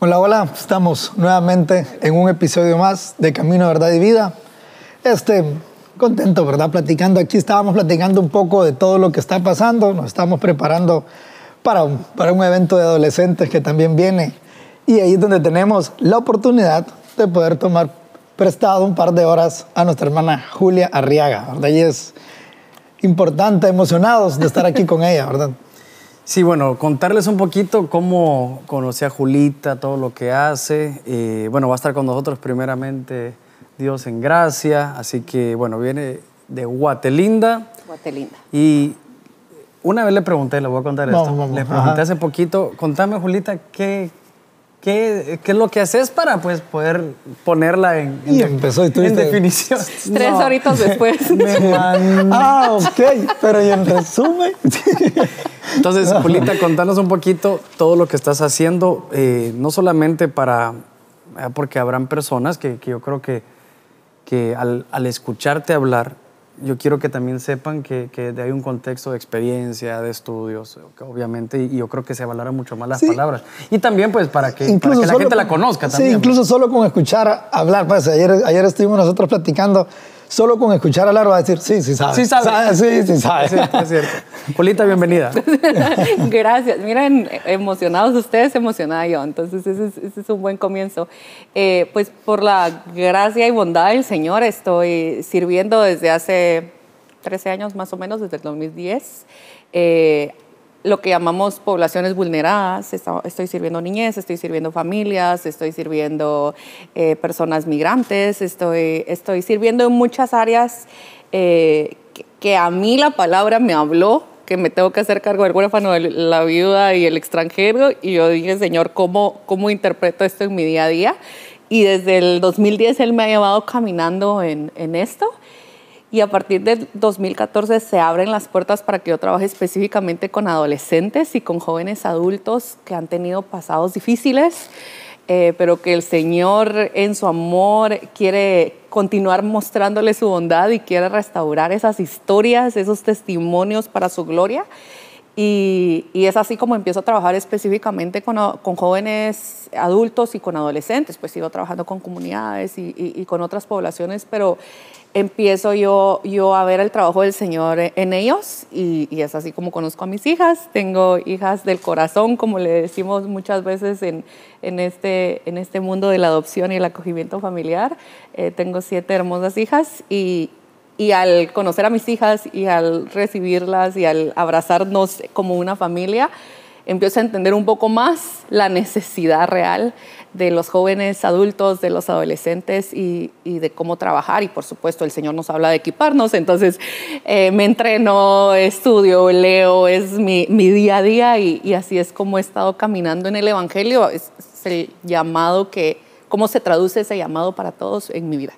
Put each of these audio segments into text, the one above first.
Hola, hola, estamos nuevamente en un episodio más de Camino, Verdad y Vida. Este, contento, ¿verdad? Platicando aquí, estábamos platicando un poco de todo lo que está pasando, nos estamos preparando para un, para un evento de adolescentes que también viene y ahí es donde tenemos la oportunidad de poder tomar prestado un par de horas a nuestra hermana Julia Arriaga, ¿verdad? Y es importante, emocionados de estar aquí con ella, ¿verdad? Sí, bueno, contarles un poquito cómo conocí a Julita, todo lo que hace. Eh, bueno, va a estar con nosotros primeramente Dios en gracia, así que bueno, viene de Guatelinda. Guatelinda. Y una vez le pregunté, le voy a contar Vamos, esto, vamos, le pregunté ajá. hace poquito, contame Julita, ¿qué, qué, qué es lo que haces para pues, poder ponerla en, en Y de- empezó y en tuviste- definición? Tres No. horitas después. Me mandó Ah, ok, pero y en resumen, Entonces, Julita, contanos un poquito todo lo que estás haciendo, eh, no solamente para, eh, porque habrán personas que, que yo creo que, que al, al escucharte hablar, yo quiero que también sepan que, que hay un contexto de experiencia, de estudios, obviamente, y yo creo que se valoran mucho más las Sí. palabras. Y también, pues, para que, para que la gente la con- conozca Sí, también. incluso solo con escuchar hablar. Pues ayer, ayer estuvimos nosotros platicando, solo con escuchar hablar va a decir, sí, sí sabe. Sí sabe. sí, sí sabe. Es cierto, es cierto. Julita, bienvenida. Gracias. Miren, emocionados ustedes, emocionada yo. Entonces, ese es, ese es un buen comienzo. Eh, pues por la gracia y bondad del Señor, estoy sirviendo desde hace 13 años más o menos, desde el 2010. Eh, lo que llamamos poblaciones vulneradas. Estoy sirviendo niñez, estoy sirviendo familias, estoy sirviendo eh, personas migrantes, estoy, estoy sirviendo en muchas áreas eh, que, que a mí la palabra me habló, que me tengo que hacer cargo del huérfano, de la viuda y el extranjero. Y yo dije, Señor, ¿cómo, cómo interpreto esto en mi día a día? Y desde el 2010 Él me ha llevado caminando en, en esto. Y a partir del 2014 se abren las puertas para que yo trabaje específicamente con adolescentes y con jóvenes adultos que han tenido pasados difíciles, eh, pero que el Señor en su amor quiere continuar mostrándoles su bondad y quiere restaurar esas historias, esos testimonios para su gloria. Y, y es así como empiezo a trabajar específicamente con, con jóvenes adultos y con adolescentes. Pues sigo trabajando con comunidades y, y- y con otras poblaciones, pero empiezo yo, yo a ver el trabajo del Señor en ellos y, y es así como conozco a mis hijas. Tengo hijas del corazón, como le decimos muchas veces en, en, este, en este mundo de la adopción y el acogimiento familiar. Eh, tengo siete hermosas hijas y, y al conocer a mis hijas y al recibirlas y al abrazarnos como una familia, empiezo a entender un poco más la necesidad real de los jóvenes adultos, de los adolescentes y, y de cómo trabajar. Y por supuesto el Señor nos habla de equiparnos, entonces eh, me entreno, estudio, leo, es mi, mi día a día y, y así es como he estado caminando en el Evangelio. Es, es el llamado que, cómo se traduce ese llamado para todos en mi vida.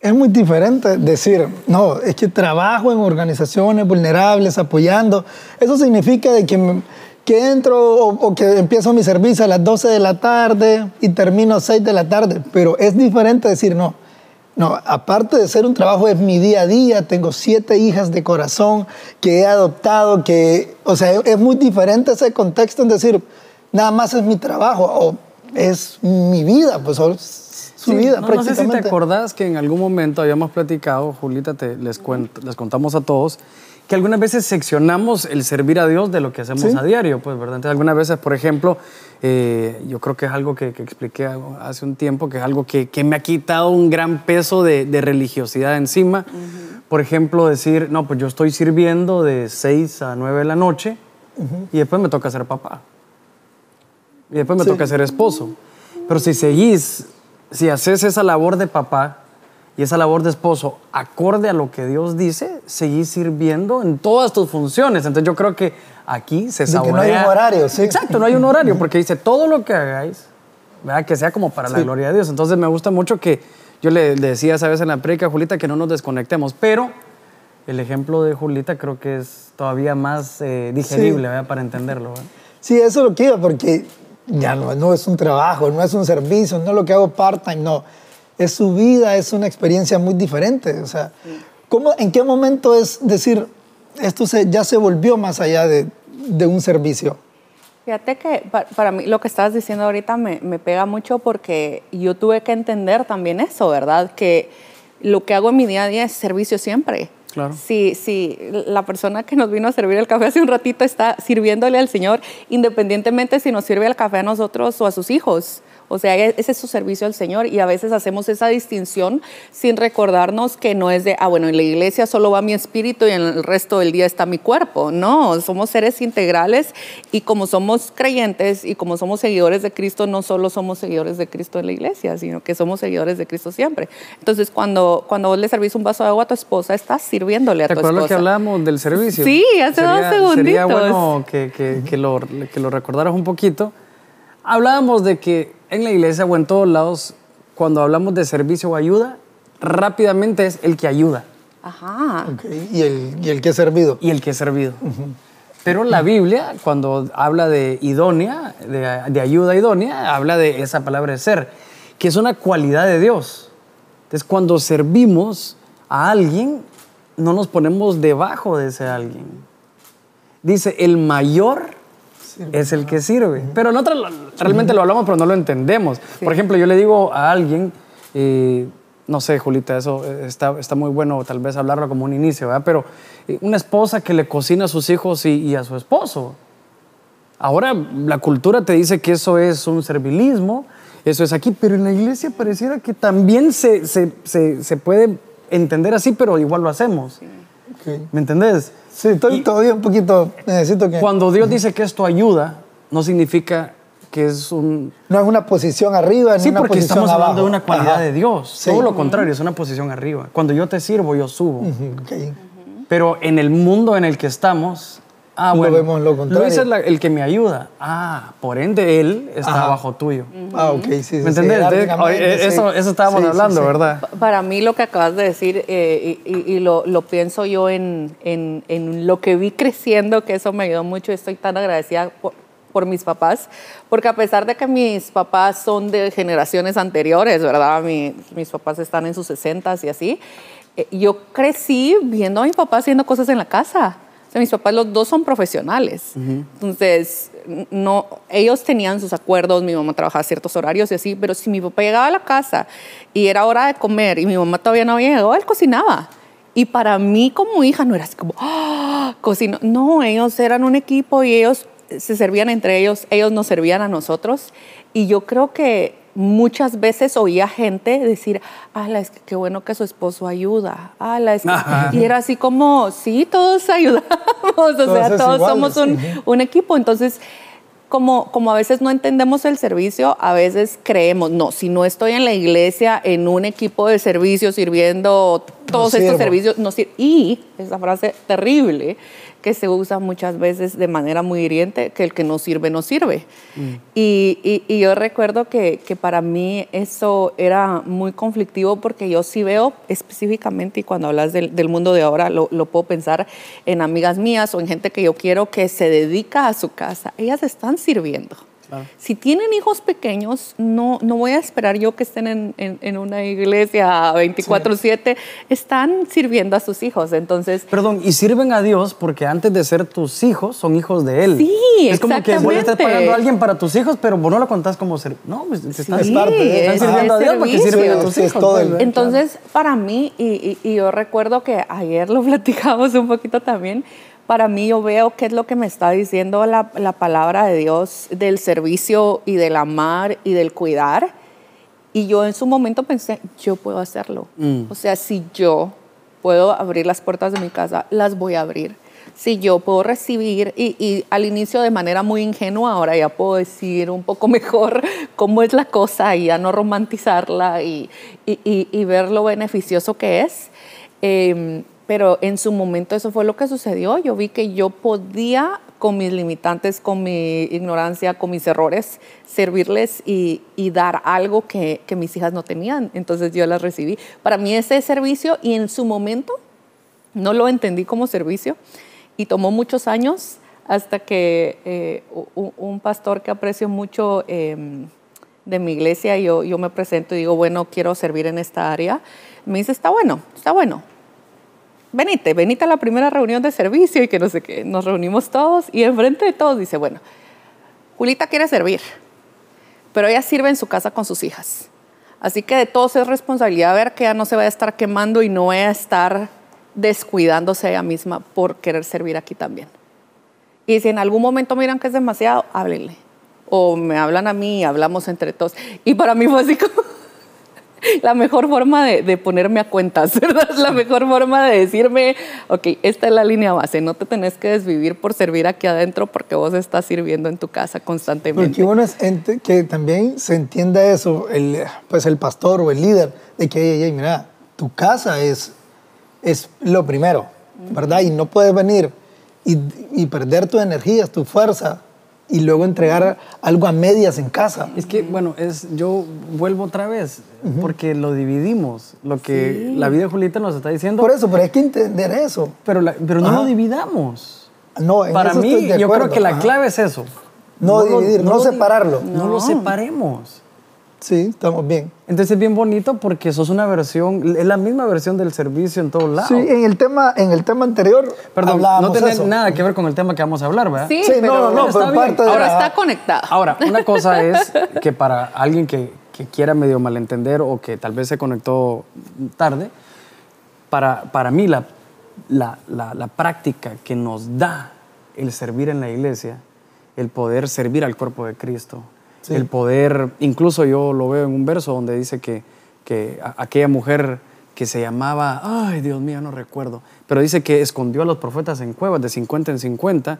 Es muy diferente decir, no, es que trabajo en organizaciones vulnerables, apoyando. Eso significa de que, que entro o, o que empiezo mi servicio a las 12 de la tarde y termino a 6 de la tarde. Pero es diferente decir, no, no, aparte de ser un trabajo, es mi día a día. Tengo siete hijas de corazón que he adoptado, que, o sea, es muy diferente ese contexto en decir, nada más es mi trabajo o es mi vida, pues su Sí, vida no, no sé si te prácticamente. acordás que en algún momento habíamos platicado, Julita, te, les, cuento- les contamos a todos, que algunas veces seccionamos el servir a Dios de lo que hacemos Sí. a diario, pues, ¿verdad? Entonces, algunas veces, por ejemplo, eh, yo creo que es algo que, que expliqué hace un tiempo, que es algo que, que me ha quitado un gran peso de, de religiosidad encima. Por ejemplo, decir, no, pues yo estoy sirviendo de 6 a 9 de la noche y después me toca ser papá. Y después me Sí. toca ser esposo. Pero si seguís, si haces esa labor de papá y esa labor de esposo acorde a lo que Dios dice, seguís sirviendo en todas tus funciones. Entonces yo creo que aquí se De que saborea. no hay un horario, sí. Exacto, no hay un horario, porque dice todo lo que hagáis, ¿verdad? que sea como para la gloria de Dios. Entonces me gusta mucho que yo le, le decía esa vez en la prédica a Julita que no nos desconectemos, pero el ejemplo de Julita creo que es todavía más eh, digerible ¿verdad? para entenderlo. ¿verdad? Sí, eso es lo iba, porque ya no, no es un trabajo, no es un servicio, no es lo que hago part-time, no. Es su vida, es una experiencia muy diferente. O sea, ¿cómo, ¿en qué momento es decir, esto se, ya se volvió más allá de, de un servicio? Fíjate que para, mí lo que estabas diciendo ahorita me, me, pega mucho porque yo tuve que entender también eso, ¿verdad? Que lo que hago en mi día a día es servicio siempre. Claro. Si, si la persona que nos vino a servir el café hace un ratito está sirviéndole al Señor, independientemente si nos sirve el café a nosotros o a sus hijos. O sea, e-, ese es su servicio al Señor y a veces hacemos esa distinción sin recordarnos que no es de, ah, bueno, en la iglesia solo va mi espíritu y en el resto del día está mi cuerpo. No, somos seres integrales y como somos creyentes y como somos seguidores de Cristo, no solo somos seguidores de Cristo en la iglesia, sino que somos seguidores de Cristo siempre. Entonces, cuando, cuando vos le servís un vaso de agua a tu esposa, estás sirviéndole a tu esposa. ¿Te acuerdas que hablamos del servicio? Sí, hace dos segunditos. Sería bueno que, que, que, lo, que lo recordaras un poquito. Hablábamos de que en la iglesia o en todos lados, cuando hablamos de servicio o ayuda, rápidamente es el que ayuda. Ajá. ¿Y, el, ¿Y, el, que es servido. Y el que es servido. Pero la Biblia, cuando habla de idónea, de, de, ayuda idónea, habla de esa palabra de ser, que es una cualidad de Dios. Entonces, cuando servimos a alguien, no nos ponemos debajo de ese alguien. Dice, el mayor es el que sirve. Pero nosotros realmente lo hablamos, pero no lo entendemos. Por ejemplo, yo le digo a alguien, eh, no sé, Julita, eso está, está muy bueno tal vez hablarlo como un inicio, ¿verdad? Pero eh, una esposa que le cocina a sus hijos y, a su esposo. Ahora la cultura te dice que eso es un servilismo, eso es aquí, pero en la iglesia pareciera que también se, se, se, puede entender así, pero igual lo hacemos. ¿Me entendés? Sí, estoy todavía un poquito, necesito que... Cuando Dios dice que esto ayuda, no significa que es un... No es una posición arriba, sí, una porque posición estamos hablando abajo. de una cualidad de Dios. Todo lo contrario, es una posición arriba. Cuando yo te sirvo, yo subo. Pero en el mundo en el que estamos, Ah, lo bueno. vemos lo contrario. Luis es la- el que me ayuda. Ah, por ende, él está Ajá. bajo tuyo. Ah, ok, sí, sí. ¿Me sí, entendés? Oye, sí. eso, eso estábamos Sí, hablando, sí. ¿verdad? Pa- Para mí lo que acabas de decir, eh, y, y- y lo, lo pienso yo en, en- en lo que vi creciendo, que eso me ayudó mucho, estoy tan agradecida por, por mis papás, porque a pesar de que mis papás son de generaciones anteriores, ¿verdad? Mi- mis papás están en sus 60 y así, eh, yo crecí viendo a mi papá haciendo cosas en la casa. O sea, mis papás los dos son profesionales. Entonces, no, ellos tenían sus acuerdos, mi mamá trabajaba ciertos horarios y así, pero si mi papá llegaba a la casa y era hora de comer y mi mamá todavía no había llegado, él cocinaba. Y para mí como hija no era así como, ¡ah! cocino. No, ellos eran un equipo y ellos se servían entre ellos, ellos nos servían a nosotros. Y yo creo que muchas veces oía gente decir, ala, es que qué bueno que su esposo ayuda. Ala, es que-". Ajá. Y era así como, sí, todos ayudamos, o sea, Todos somos un, sí. un equipo. Entonces, como, como a veces no entendemos el servicio, a veces creemos, no, si no estoy en la iglesia, en un equipo de servicio sirviendo todos estos sirvo. servicios, no sirvo. Y esa frase terrible que se usa muchas veces de manera muy hiriente, que el que no sirve, no sirve. Y, y- y yo recuerdo que, que para mí eso era muy conflictivo porque yo sí veo específicamente, y cuando hablas del, del mundo de ahora, lo, lo puedo pensar en amigas mías o en gente que yo quiero que se dedica a su casa. Ellas están sirviendo. Si tienen hijos pequeños, no, no voy a esperar yo que estén en, en- en una iglesia 24/7. Están sirviendo a sus hijos. Entonces, Perdón, y sirven a Dios porque antes de ser tus hijos, son hijos de Él. Sí, Es como que le estás exactamente. pagando a alguien para tus hijos, pero vos no lo contás como ser. No, pues te estás, Es parte de- estás es- sirviendo a Dios porque sirven a Sí, tus sí, hijos. todo el-. Entonces, para mí, y, y- y yo recuerdo que ayer lo platicamos un poquito también, para mí yo veo qué es lo que me está diciendo la, la palabra de Dios del servicio y del amar y del cuidar. Y yo en su momento pensé, yo puedo hacerlo. Mm. O sea, si yo puedo abrir las puertas de mi casa, las voy a abrir. Si yo puedo recibir, y, y al inicio de manera muy ingenua, ahora ya puedo decir un poco mejor cómo es la cosa y ya no romantizarla y, y- y- ver lo beneficioso que es. Eh, pero en su momento eso fue lo que sucedió. Yo vi que yo podía, con mis limitantes, con mi ignorancia, con mis errores, servirles y, dar algo que, mis hijas no tenían. Entonces yo las recibí. Para mí ese servicio y en su momento no lo entendí como servicio y tomó muchos años hasta que eh, un pastor que aprecio mucho eh, de mi iglesia, yo, yo me presento y digo, bueno, quiero servir en esta área. Me dice, está bueno, está bueno. Venite, venite a la primera reunión de servicio y que no sé qué. Nos reunimos todos y enfrente de todos dice, bueno, Julita quiere servir, pero ella sirve en su casa con sus hijas. Así que de todos es responsabilidad ver que ella no se vaya a estar quemando y no vaya a estar descuidándose ella misma por querer servir aquí también. Y si en algún momento miran que es demasiado, háblenle. O me hablan a mí y hablamos entre todos. Y para mí fue así como la mejor forma de, ponerme a cuentas, ¿verdad? La mejor forma de decirme, ok, esta es la línea base, no te tenés que desvivir por servir aquí adentro porque vos estás sirviendo en tu casa constantemente. Porque bueno es que también se entienda eso, el, pues el pastor o el líder, de que, mira, tu casa es, es lo primero, ¿verdad? Y no puedes venir y, y perder tu energía, tu fuerza y luego entregar algo a medias en casa. Es que, bueno, es, yo vuelvo otra vez, porque lo dividimos, lo que la vida de Julieta nos está diciendo. Por eso, pero hay que entender eso. Pero, pero no lo dividamos. No, Para mí, yo creo que la clave es eso. No, dividir, no, separarlo. no lo separemos. Sí, estamos bien. Entonces es bien bonito porque sos una versión, es la misma versión del servicio en todos lados. Sí, en el tema, en el tema anterior Perdón, no tiene nada que ver con el tema que vamos a hablar, ¿verdad? Sí, pero, no, no, pero parte de Ahora está conectado. Ahora, una cosa es que para alguien que, que, quiera medio malentender o que tal vez se conectó tarde, para, para mí la, la, la, la práctica que nos da el servir en la iglesia, el poder servir al cuerpo de Cristo, el poder, incluso yo lo veo en un verso donde dice que, que aquella mujer que se llamaba, ay Dios mío, no recuerdo, pero dice que escondió a los profetas en cuevas de 50 en 50.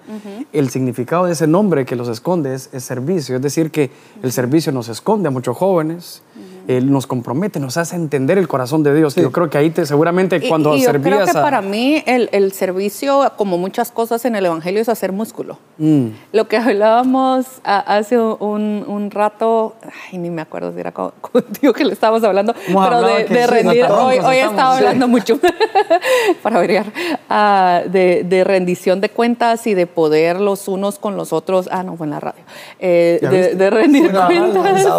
El significado de ese nombre que los esconde es, servicio, es decir, que el servicio nos esconde a muchos jóvenes, él nos compromete, nos hace entender el corazón de Dios. Yo creo que ahí te, seguramente cuando y, yo creo que para mí el, el, servicio, como muchas cosas en el Evangelio, es hacer músculo. Mm. Lo que hablábamos hace un, un, rato, ay, ni me acuerdo si era contigo que le estábamos hablando, pero de, de rendir. hoy, hoy estaba hablando mucho, para variar, uh, de, de, rendición de cuentas y de poder los unos con los otros. Ah, no, fue en la radio. Eh, de, de, rendir cuentas.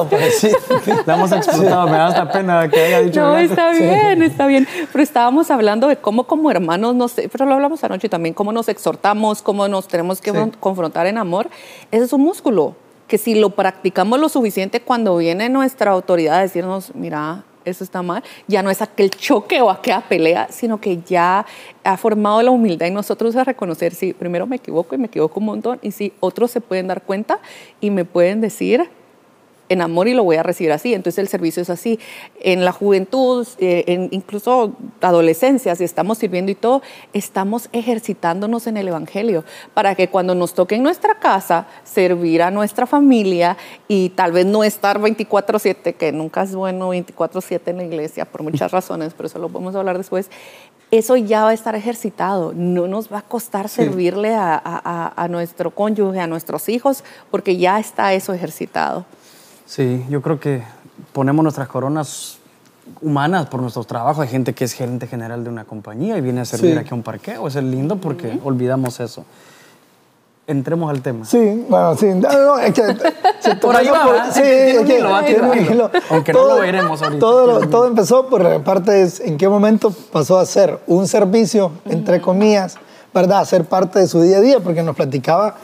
Vamos a me da hasta pena que haya dicho No, está bien, está bien. Pero estábamos hablando de cómo como hermanos, nos, pero lo hablamos anoche también, cómo nos exhortamos, cómo nos tenemos que confrontar en amor. Ese es un músculo que si lo practicamos lo suficiente cuando viene nuestra autoridad a decirnos, mira, eso está mal, ya no es aquel choque o aquella pelea, sino que ya ha formado la humildad en nosotros a reconocer, si primero me equivoco y me equivoco un montón, y si otros se pueden dar cuenta y me pueden decir, en amor y lo voy a recibir así. Entonces el servicio es así. En la juventud, eh, en incluso adolescencia, si estamos sirviendo y todo, estamos ejercitándonos en el Evangelio para que cuando nos toque en nuestra casa servir a nuestra familia y tal vez no estar 24/7, que nunca es bueno 24/7 en la iglesia por muchas razones, pero eso lo vamos a hablar después, eso ya va a estar ejercitado. No nos va a costar servirle a, a, nuestro cónyuge, a nuestros hijos, porque ya está eso ejercitado. Sí, yo creo que ponemos nuestras coronas humanas por nuestros trabajos. Hay gente que es gerente general de una compañía y viene a servir aquí a un parqueo. Es lindo porque olvidamos eso. Entremos al tema. Sí, bueno, sí. No, es que, por ahí va, sí, es que, aunque todo, no lo veremos ahorita. Todo, todo empezó por parte de en qué momento pasó a ser un servicio, entre comillas, ¿verdad? A ser parte de su día a día, porque nos platicaba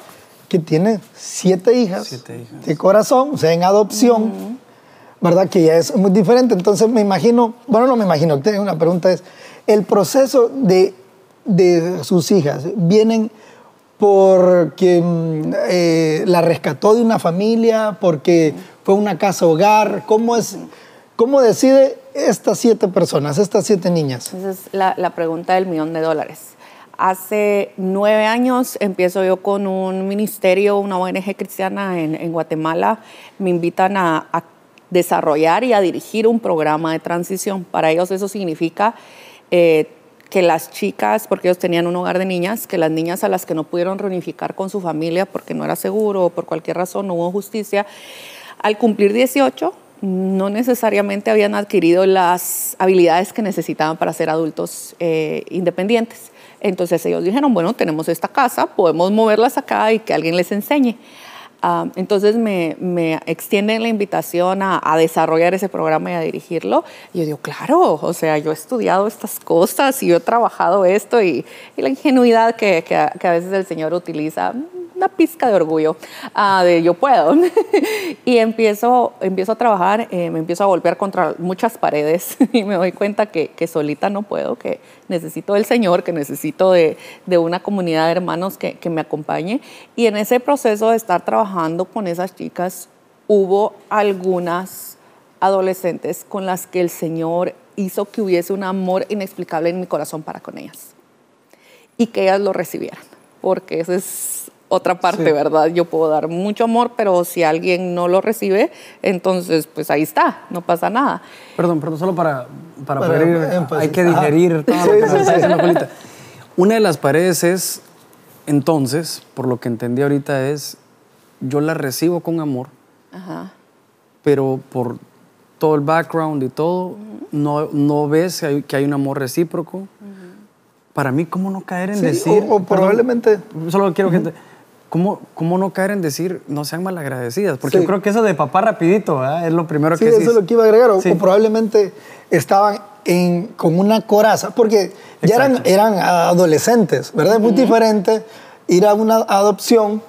que tiene siete hijas, de corazón, o sea, en adopción, ¿verdad? Que ya es muy diferente. Entonces me imagino, bueno, no me imagino, tengo una pregunta es, el proceso de, de sus hijas, ¿vienen porque mm, eh, la rescató de una familia, porque fue una casa hogar? ¿Cómo es, cómo decide estas siete personas, estas siete niñas? Esa es la, la pregunta del millón de dólares. Hace nueve años empiezo yo con un ministerio, una ONG cristiana en, Guatemala. Me invitan a, desarrollar y a dirigir un programa de transición. Para ellos eso significa eh, que las chicas, porque ellos tenían un hogar de niñas, que las niñas a las que no pudieron reunificar con su familia porque no era seguro o por cualquier razón no hubo justicia, al cumplir 18 no necesariamente habían adquirido las habilidades que necesitaban para ser adultos eh, independientes. Entonces ellos dijeron, bueno, tenemos esta casa, podemos moverlas acá y que alguien les enseñe. Ah, entonces me, me, extienden la invitación a, desarrollar ese programa y a dirigirlo. Y yo digo, claro, o sea, yo he estudiado estas cosas y yo he trabajado esto y, la ingenuidad que, que, a veces el Señor utiliza, una pizca de orgullo, ah, de yo puedo. y empiezo, empiezo a trabajar, eh, me empiezo a golpear contra muchas paredes y me doy cuenta que, que solita no puedo, que necesito del Señor, que necesito de, de una comunidad de hermanos que, que me acompañe. Y en ese proceso de estar trabajando con esas chicas, hubo algunas adolescentes con las que el Señor hizo que hubiese un amor inexplicable en mi corazón para con ellas y que ellas lo recibieran, porque esa es otra parte, ¿verdad? Yo puedo dar mucho amor, pero si alguien no lo recibe, entonces pues ahí está, no pasa nada. Perdón, perdón, solo para, para, poder ir, hay que digerir todo lo que se está diciendo, Polita. Una de las paredes es, entonces, por lo que entendí ahorita, es yo la recibo con amor, Ajá. pero por todo el background y todo, no, no ves que hay, que hay un amor recíproco. Para mí, ¿cómo no caer en Sí, decir... o- o probablemente- perdón, solo quiero que... te- ¿cómo, ¿Cómo no caer en decir no sean malagradecidas? Porque Sí. yo creo que eso de papá rapidito ¿verdad? es lo primero Sí, que eso sí. es lo que iba a agregar. O, Sí. o probablemente estaban en, con una coraza, porque ya eran, Exacto. eran adolescentes, ¿verdad? Es muy diferente ir a una adopción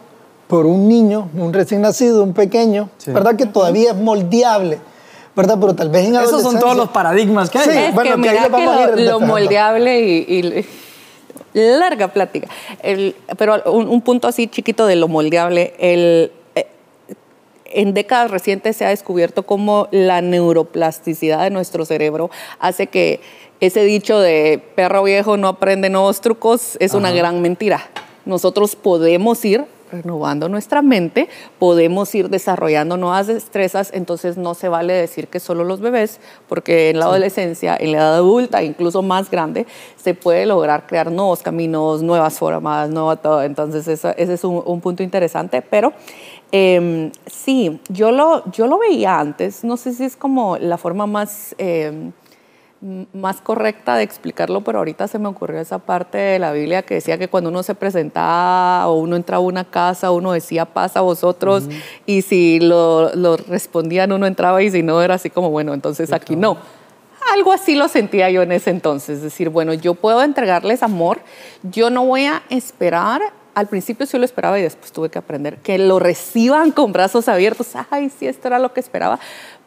por un niño, un recién nacido, un pequeño, Sí. ¿verdad? Que todavía es moldeable, ¿verdad? Pero tal vez en Esos son todos los paradigmas que hay. Sí. Es bueno, que que mira lo que ir lo, lo moldeable y, y larga plática. El- pero un, un punto así chiquito de lo moldeable, el, eh, en décadas recientes se ha descubierto cómo la neuroplasticidad de nuestro cerebro hace que ese dicho de perro viejo no aprende nuevos trucos es una gran mentira. Nosotros podemos ir renovando nuestra mente, podemos ir desarrollando nuevas destrezas, entonces no se vale decir que solo los bebés, porque en la adolescencia, en la edad adulta, incluso más grande, se puede lograr crear nuevos caminos, nuevas formas, nuevo todo. Entonces eso- ese es un, un punto interesante, pero eh, sí, yo lo, yo lo veía antes, no sé si es como la forma más... eh, m- más correcta de explicarlo, pero ahorita se me ocurrió esa parte de la Biblia que decía que cuando uno se presentaba o uno entraba a una casa, uno decía paz a vosotros y si lo, lo respondían uno entraba y si no era así como, bueno, entonces aquí no. Algo así lo sentía yo en ese entonces, es decir, bueno, yo puedo entregarles amor, yo no voy a esperar, al principio sí lo esperaba y después tuve que aprender, que lo reciban con brazos abiertos, ay, sí, esto era lo que esperaba,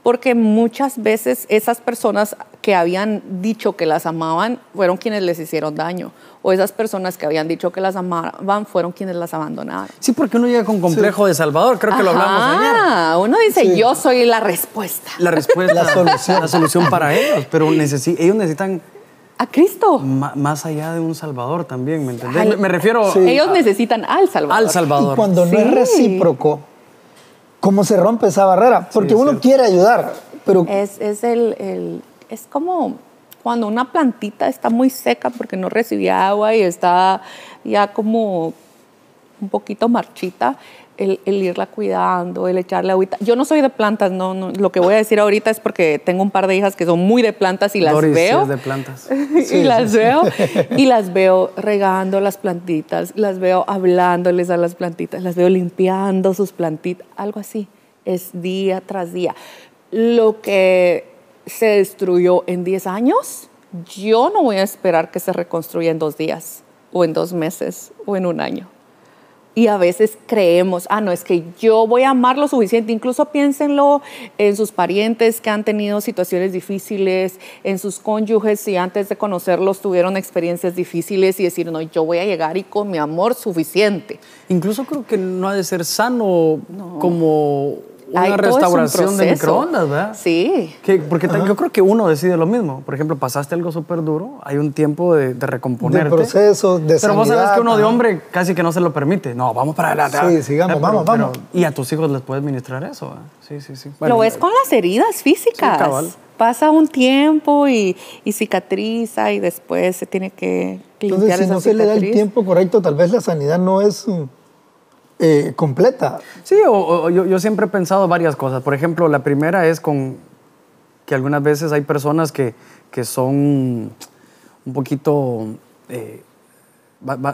porque muchas veces esas personas que habían dicho que las amaban fueron quienes les hicieron daño, o esas personas que habían dicho que las amaban fueron quienes las abandonaron. Sí, porque uno llega con complejo de Salvador, creo que lo hablamos ayer. Ah, uno dice, Sí. yo soy la respuesta. La respuesta, La solución. la solución para ellos, pero necesi- ellos necesitan A Cristo. ma- más allá de un Salvador también, ¿me entendés? Al- Me, me refiero Sí. Ellos necesitan al Salvador. al Salvador. Y cuando no es Sí. recíproco, ¿cómo se rompe esa barrera? Porque uno cierto. quiere ayudar, pero Es, es, el, el- es como cuando una plantita está muy seca porque no recibía agua y está ya como un poquito marchita, el, el irla cuidando, el echarle agüita. Yo no soy de plantas, no, no, lo que voy a decir ahorita es porque tengo un par de hijas que son muy de plantas y las Doris veo. es de plantas. y las veo y las veo regando las plantitas, las veo hablándoles a las plantitas, las veo limpiando sus plantitas, algo así. Es día tras día. Lo que se destruyó en 10 años, yo no voy a esperar que se reconstruya en dos días o en dos meses o en un año. Y a veces creemos, ah, no, es que yo voy a amar lo suficiente. Incluso piénsenlo en sus parientes que han tenido situaciones difíciles, en sus cónyuges, si antes de conocerlos tuvieron experiencias difíciles y decir, no, yo voy a llegar y con mi amor suficiente. Incluso creo que no ha de ser sano como una un restauración de microondas, ¿verdad? Sí. Que- porque yo creo que uno decide lo mismo. Por ejemplo, pasaste algo súper duro, hay un tiempo de, de recomponerte. de proceso, de Pero vos sabes que uno de hombre casi que no se lo permite. No, vamos para adelante. Sí, sigamos, Eh, pero- vamos, vamos. y a tus hijos les puedes ministrar eso. ¿verdad? Sí, sí, sí. Lo Bueno, ves con las heridas físicas. Sí, cabal. Pasa un tiempo y, y cicatriza y después se tiene que limpiar Entonces, si esa no se le da el tiempo correcto, tal vez la sanidad no es eh, completa. Sí, o, yo, siempre he pensado varias cosas. Por ejemplo, la primera es con que algunas veces hay personas que, que son un poquito, eh,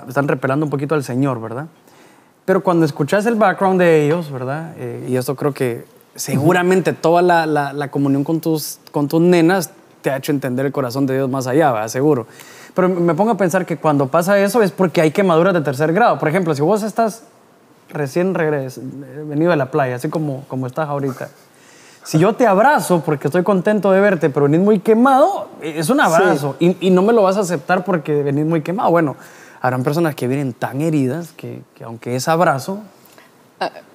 están repelando un poquito al Señor, ¿verdad? Pero cuando escuchas el background de ellos, ¿verdad? Eh, y eso creo que seguramente toda la, la- comunión con tus, con tus nenas te ha hecho entender el corazón de Dios más allá. Seguro. Pero me pongo a pensar que cuando pasa eso es porque hay quemaduras de tercer grado. Por ejemplo, si vos estás recién regres, venido de la playa, así como, como estás ahorita. Si yo te abrazo porque estoy contento de verte, pero venís muy quemado, es un abrazo. Y, y, no me lo vas a aceptar porque venís muy quemado. Bueno, habrán personas que vienen tan heridas que, que aunque es abrazo,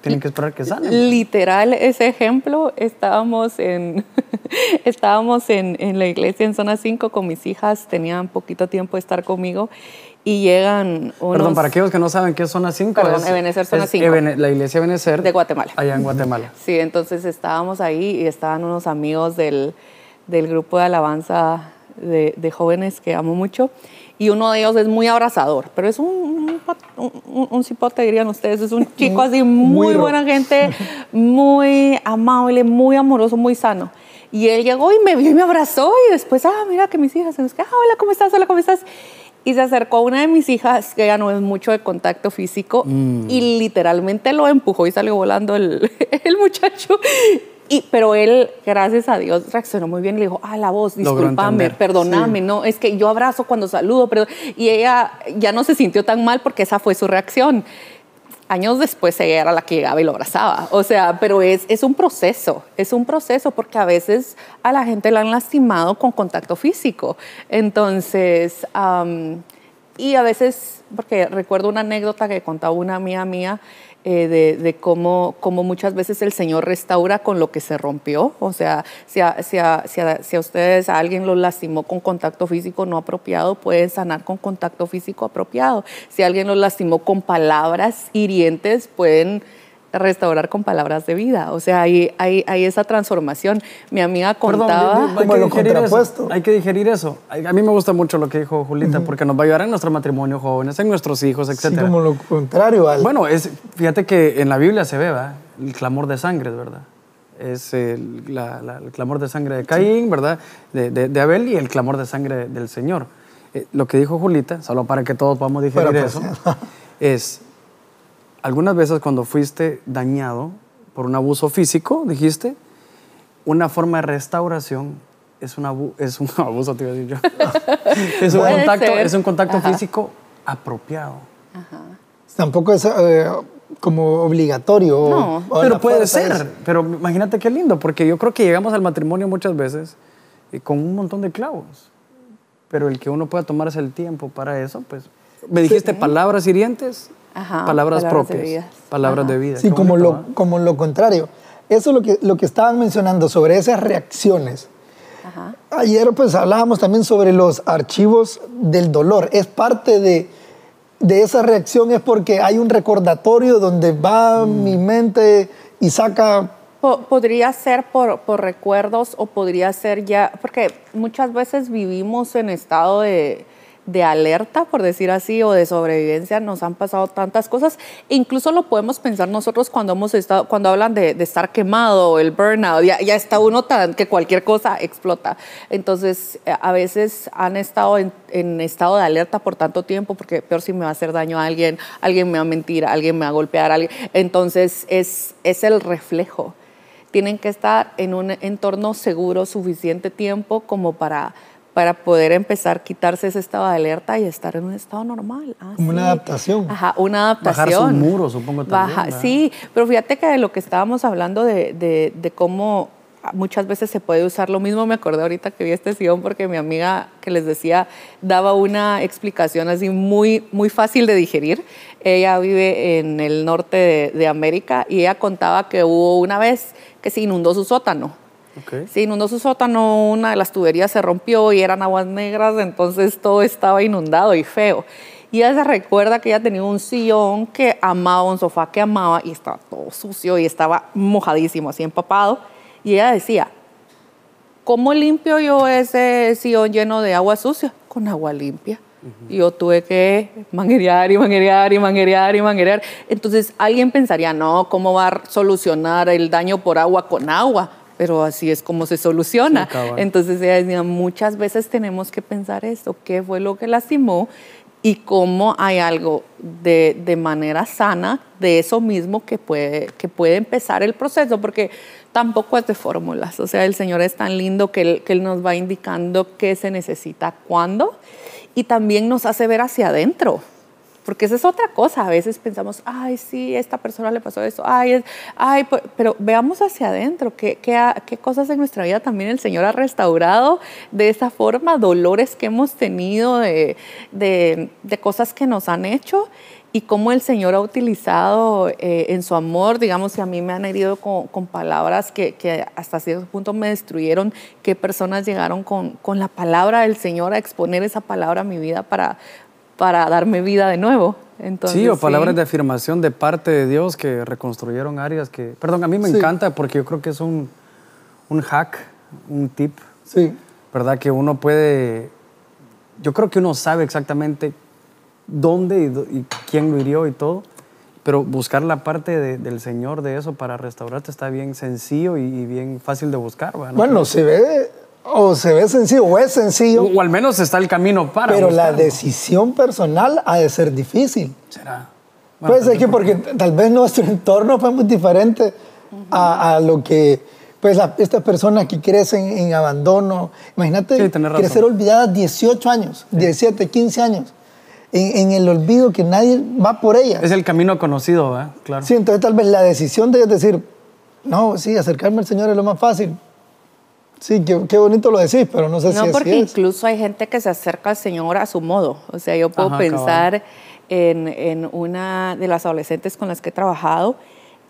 tienen que esperar que sanen. Literal, ese ejemplo, estábamos en, estábamos en, en, la iglesia en zona 5 con mis hijas, tenían poquito tiempo de estar conmigo y llegan unos... Perdón, para aquellos que no saben qué es zona 5. Perdón, es, Ebenezer zona 5. la iglesia Ebenezer. De Guatemala. Allá en Guatemala. Sí, entonces estábamos ahí y estaban unos amigos del, del grupo de alabanza de, de jóvenes que amo mucho y uno de ellos es muy abrazador, pero es un, un, un, cipote, dirían ustedes, es un chico así muy, buena gente, muy amable, muy amoroso, muy sano. Y él llegó y me vio y me abrazó y después, ah, mira que mis hijas, se nos ah, hola, ¿cómo estás? Hola, ¿cómo estás? Y se acercó a una de mis hijas, que ya no es mucho de contacto físico, mm. y literalmente lo empujó y salió volando el, el muchacho. Y, pero él, gracias a Dios, reaccionó muy bien y le dijo, ah, la voz, discúlpame, perdóname, no, es que yo abrazo cuando saludo, pero... y ella ya no se sintió tan mal porque esa fue su reacción. Años después ella era la que llegaba y lo abrazaba. O sea, pero es, es un proceso, es un proceso porque a veces a la gente la han lastimado con contacto físico. Entonces, y a veces, porque recuerdo una anécdota que contaba una amiga mía, eh, de, cómo, cómo, muchas veces el Señor restaura con lo que se rompió. O sea, si a, si a, si a, ustedes a alguien lo lastimó con contacto físico no apropiado, pueden sanar con contacto físico apropiado. Si alguien lo lastimó con palabras hirientes, pueden restaurar con palabras de vida. O sea, hay, hay, hay esa transformación. Mi amiga contaba... hay, que digerir eso, hay que digerir eso. A mí me gusta mucho lo que dijo Julita, porque nos va a ayudar en nuestro matrimonio jóvenes, en nuestros hijos, etc. Sí, como lo contrario. Al... Bueno, es, fíjate que en la Biblia se ve, ¿verdad? El clamor de sangre, ¿verdad? Es el, el clamor de sangre de Caín, ¿verdad? De, de, Abel y el clamor de sangre del Señor. Eh, lo que dijo Julita, solo para que todos podamos digerir pues, eso, es algunas veces cuando fuiste dañado por un abuso físico, dijiste, una forma de restauración es, un es un abuso, te iba a decir yo. es, un contacto, es un contacto físico apropiado. Tampoco es eh, como obligatorio. No, pero puede ser. Pero imagínate qué lindo, porque yo creo que llegamos al matrimonio muchas veces y con un montón de clavos. Pero el que uno pueda tomarse el tiempo para eso, pues. Me dijiste palabras hirientes, palabras, propias, palabras de vida. Sí, como lo, como lo contrario. Eso es lo que, lo que estaban mencionando sobre esas reacciones. Ayer pues hablábamos también sobre los archivos del dolor. Es parte de, de esa reacción, es porque hay un recordatorio donde va mm. mi mente y saca... podría ser por, por recuerdos o podría ser ya, porque muchas veces vivimos en estado de, de alerta, por decir así, o de sobrevivencia, nos han pasado tantas cosas. Incluso lo podemos pensar nosotros cuando hemos hablan de, estar quemado, el burnout, ya, ya, está uno tan que cualquier cosa explota. Entonces, eh, a veces han estado en, estado de alerta por tanto tiempo, porque peor si me va a hacer daño a alguien, alguien me va a mentir, alguien me va a golpear. Entonces, es, es el reflejo. Tienen que estar en un entorno seguro suficiente tiempo como para para poder empezar a quitarse ese estado de alerta y estar en un estado normal. Ah, Como una adaptación. Ajá, una adaptación. Bajar su muro, supongo también. Baja, sí, pero fíjate que de lo que estábamos hablando de, de, de cómo muchas veces se puede usar lo mismo. Me acordé ahorita que vi este sillón porque mi amiga que les decía daba una explicación así muy, muy fácil de digerir. Ella vive en el norte de, de América y ella contaba que hubo una vez que se inundó su sótano se inundó su sótano, una de las tuberías se rompió y eran aguas negras, entonces todo estaba inundado y feo. Y ella se recuerda que ella tenía un sillón que amaba, un sofá que amaba y estaba todo sucio y estaba mojadísimo, así empapado. Y ella decía, ¿cómo limpio yo ese sillón lleno de agua sucia? Con agua limpia. Y yo tuve que manguerear y manguerear y manguerear y manguerear. Entonces alguien pensaría, no, ¿cómo va a solucionar el daño por agua con agua? Pero así es como se soluciona. Entonces ella decía, muchas veces tenemos que pensar esto, qué fue lo que lastimó y cómo hay algo de, de, manera sana de eso mismo que puede, que puede empezar el proceso, porque tampoco es de fórmulas, o sea, el Señor es tan lindo que él, que él nos va indicando qué se necesita cuándo y también nos hace ver hacia adentro. Porque esa es otra cosa. A veces pensamos, ay, sí, a esta persona le pasó eso, ay, es, ay, pero veamos hacia adentro, ¿qué, qué, qué cosas en nuestra vida también el Señor ha restaurado de esa forma, dolores que hemos tenido, de, de, de cosas que nos han hecho y cómo el Señor ha utilizado eh, en su amor, digamos, si a mí me han herido con, con palabras que, que, hasta cierto punto me destruyeron, qué personas llegaron con, con, la palabra del Señor a exponer esa palabra a mi vida para, para darme vida de nuevo. Entonces, sí, o palabras sí. de afirmación de parte de Dios que reconstruyeron áreas que, perdón, a mí me sí. encanta porque yo creo que es un, un hack, un tip, sí. ¿verdad? Que uno puede, yo creo que uno sabe exactamente dónde y, y, quién lo hirió y todo. Pero buscar la parte de, del Señor de eso para restaurarte está bien sencillo y, y bien fácil de buscar. Bueno, bueno se ve o se ve sencillo o es sencillo. O, o al menos está el camino para. Pero buscarlo. la decisión personal ha de ser difícil. ¿Será? Bueno, Puede ser que porque tal vez nuestro entorno fue muy diferente uh -huh. a, a, lo que pues la, estas personas que crecen en abandono. Imagínate sí, crecer olvidadas 18 años, sí. 17, 15 años en, en, el olvido que nadie va por ella. Es el camino conocido, ¿verdad? Claro. Sí, entonces tal vez la decisión de decir, no, sí, acercarme al Señor es lo más fácil. Sí, qué, qué bonito lo decís, pero no sé no, si porque así es. incluso hay gente que se acerca al Señor a su modo. O sea, yo puedo Ajá, pensar en, en, una de las adolescentes con las que he trabajado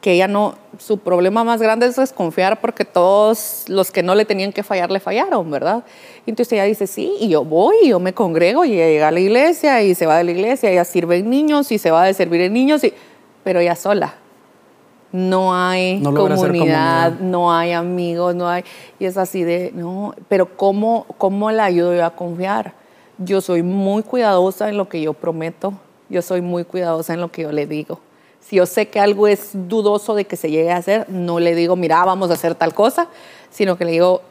que ella no, su problema más grande es desconfiar porque todos los que no le tenían que fallar le fallaron, ¿verdad? Y entonces ella dice, sí, y yo voy, y yo me congrego, y ella llega a la iglesia, y se va de la iglesia, ella sirve en niños, y se va de servir en niños, y, pero ella sola. No hay no comunidad, comunidad, no hay amigos, no hay... Y es así de, no, pero ¿cómo, ¿cómo la ayudo yo a confiar? Yo soy muy cuidadosa en lo que yo prometo, yo soy muy cuidadosa en lo que yo le digo si yo sé que algo es dudoso de que se llegue a hacer, no le digo, mira, vamos a hacer tal cosa, sino que le digo,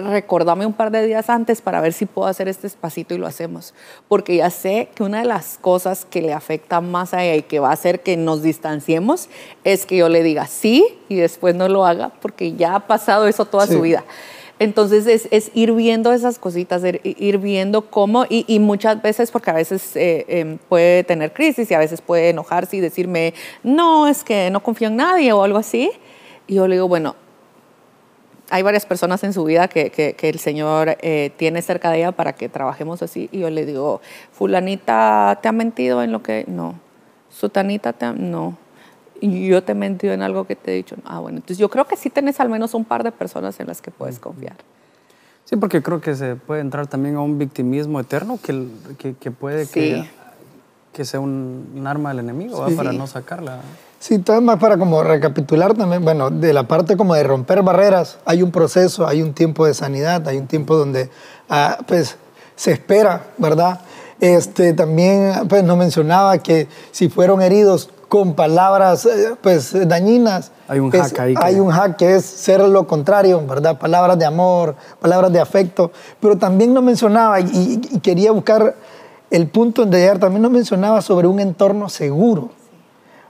recordame un par de días antes para ver si puedo hacer este espacito y lo hacemos. Porque ya sé que una de las cosas que le afecta más a ella y que va a hacer que nos distanciemos es que yo le diga sí y después no lo haga porque ya ha pasado eso toda sí. su vida. Entonces es, es, ir viendo esas cositas, ir viendo cómo, y, y muchas veces, porque a veces eh, eh, puede tener crisis y a veces puede enojarse y decirme, no, es que no confío en nadie o algo así. Y yo le digo, bueno, hay varias personas en su vida que, que, que el Señor eh, tiene cerca de ella para que trabajemos así. Y yo le digo, fulanita, ¿te ha mentido en lo que? No. Sutanita, te ha... no y yo te he mentido en algo que te he dicho. Ah, bueno, entonces yo creo que sí tenés al menos un par de personas en las que puedes confiar. Sí, porque creo que se puede entrar también a un victimismo eterno que, que, que puede sí. que, que, sea un, un, arma del enemigo sí. para no sacarla. Sí, más para como recapitular también, bueno, de la parte como de romper barreras, hay un proceso, hay un tiempo de sanidad, hay un tiempo donde ah, pues se espera, ¿verdad? Este, también pues, nos mencionaba que si fueron heridos con palabras pues dañinas. Hay un es, hack ahí. Hay un hack que es ser lo contrario, ¿verdad? Palabras de amor, palabras de afecto. Pero también nos mencionaba, y, y quería buscar el punto de llegar, también nos mencionaba sobre un entorno seguro,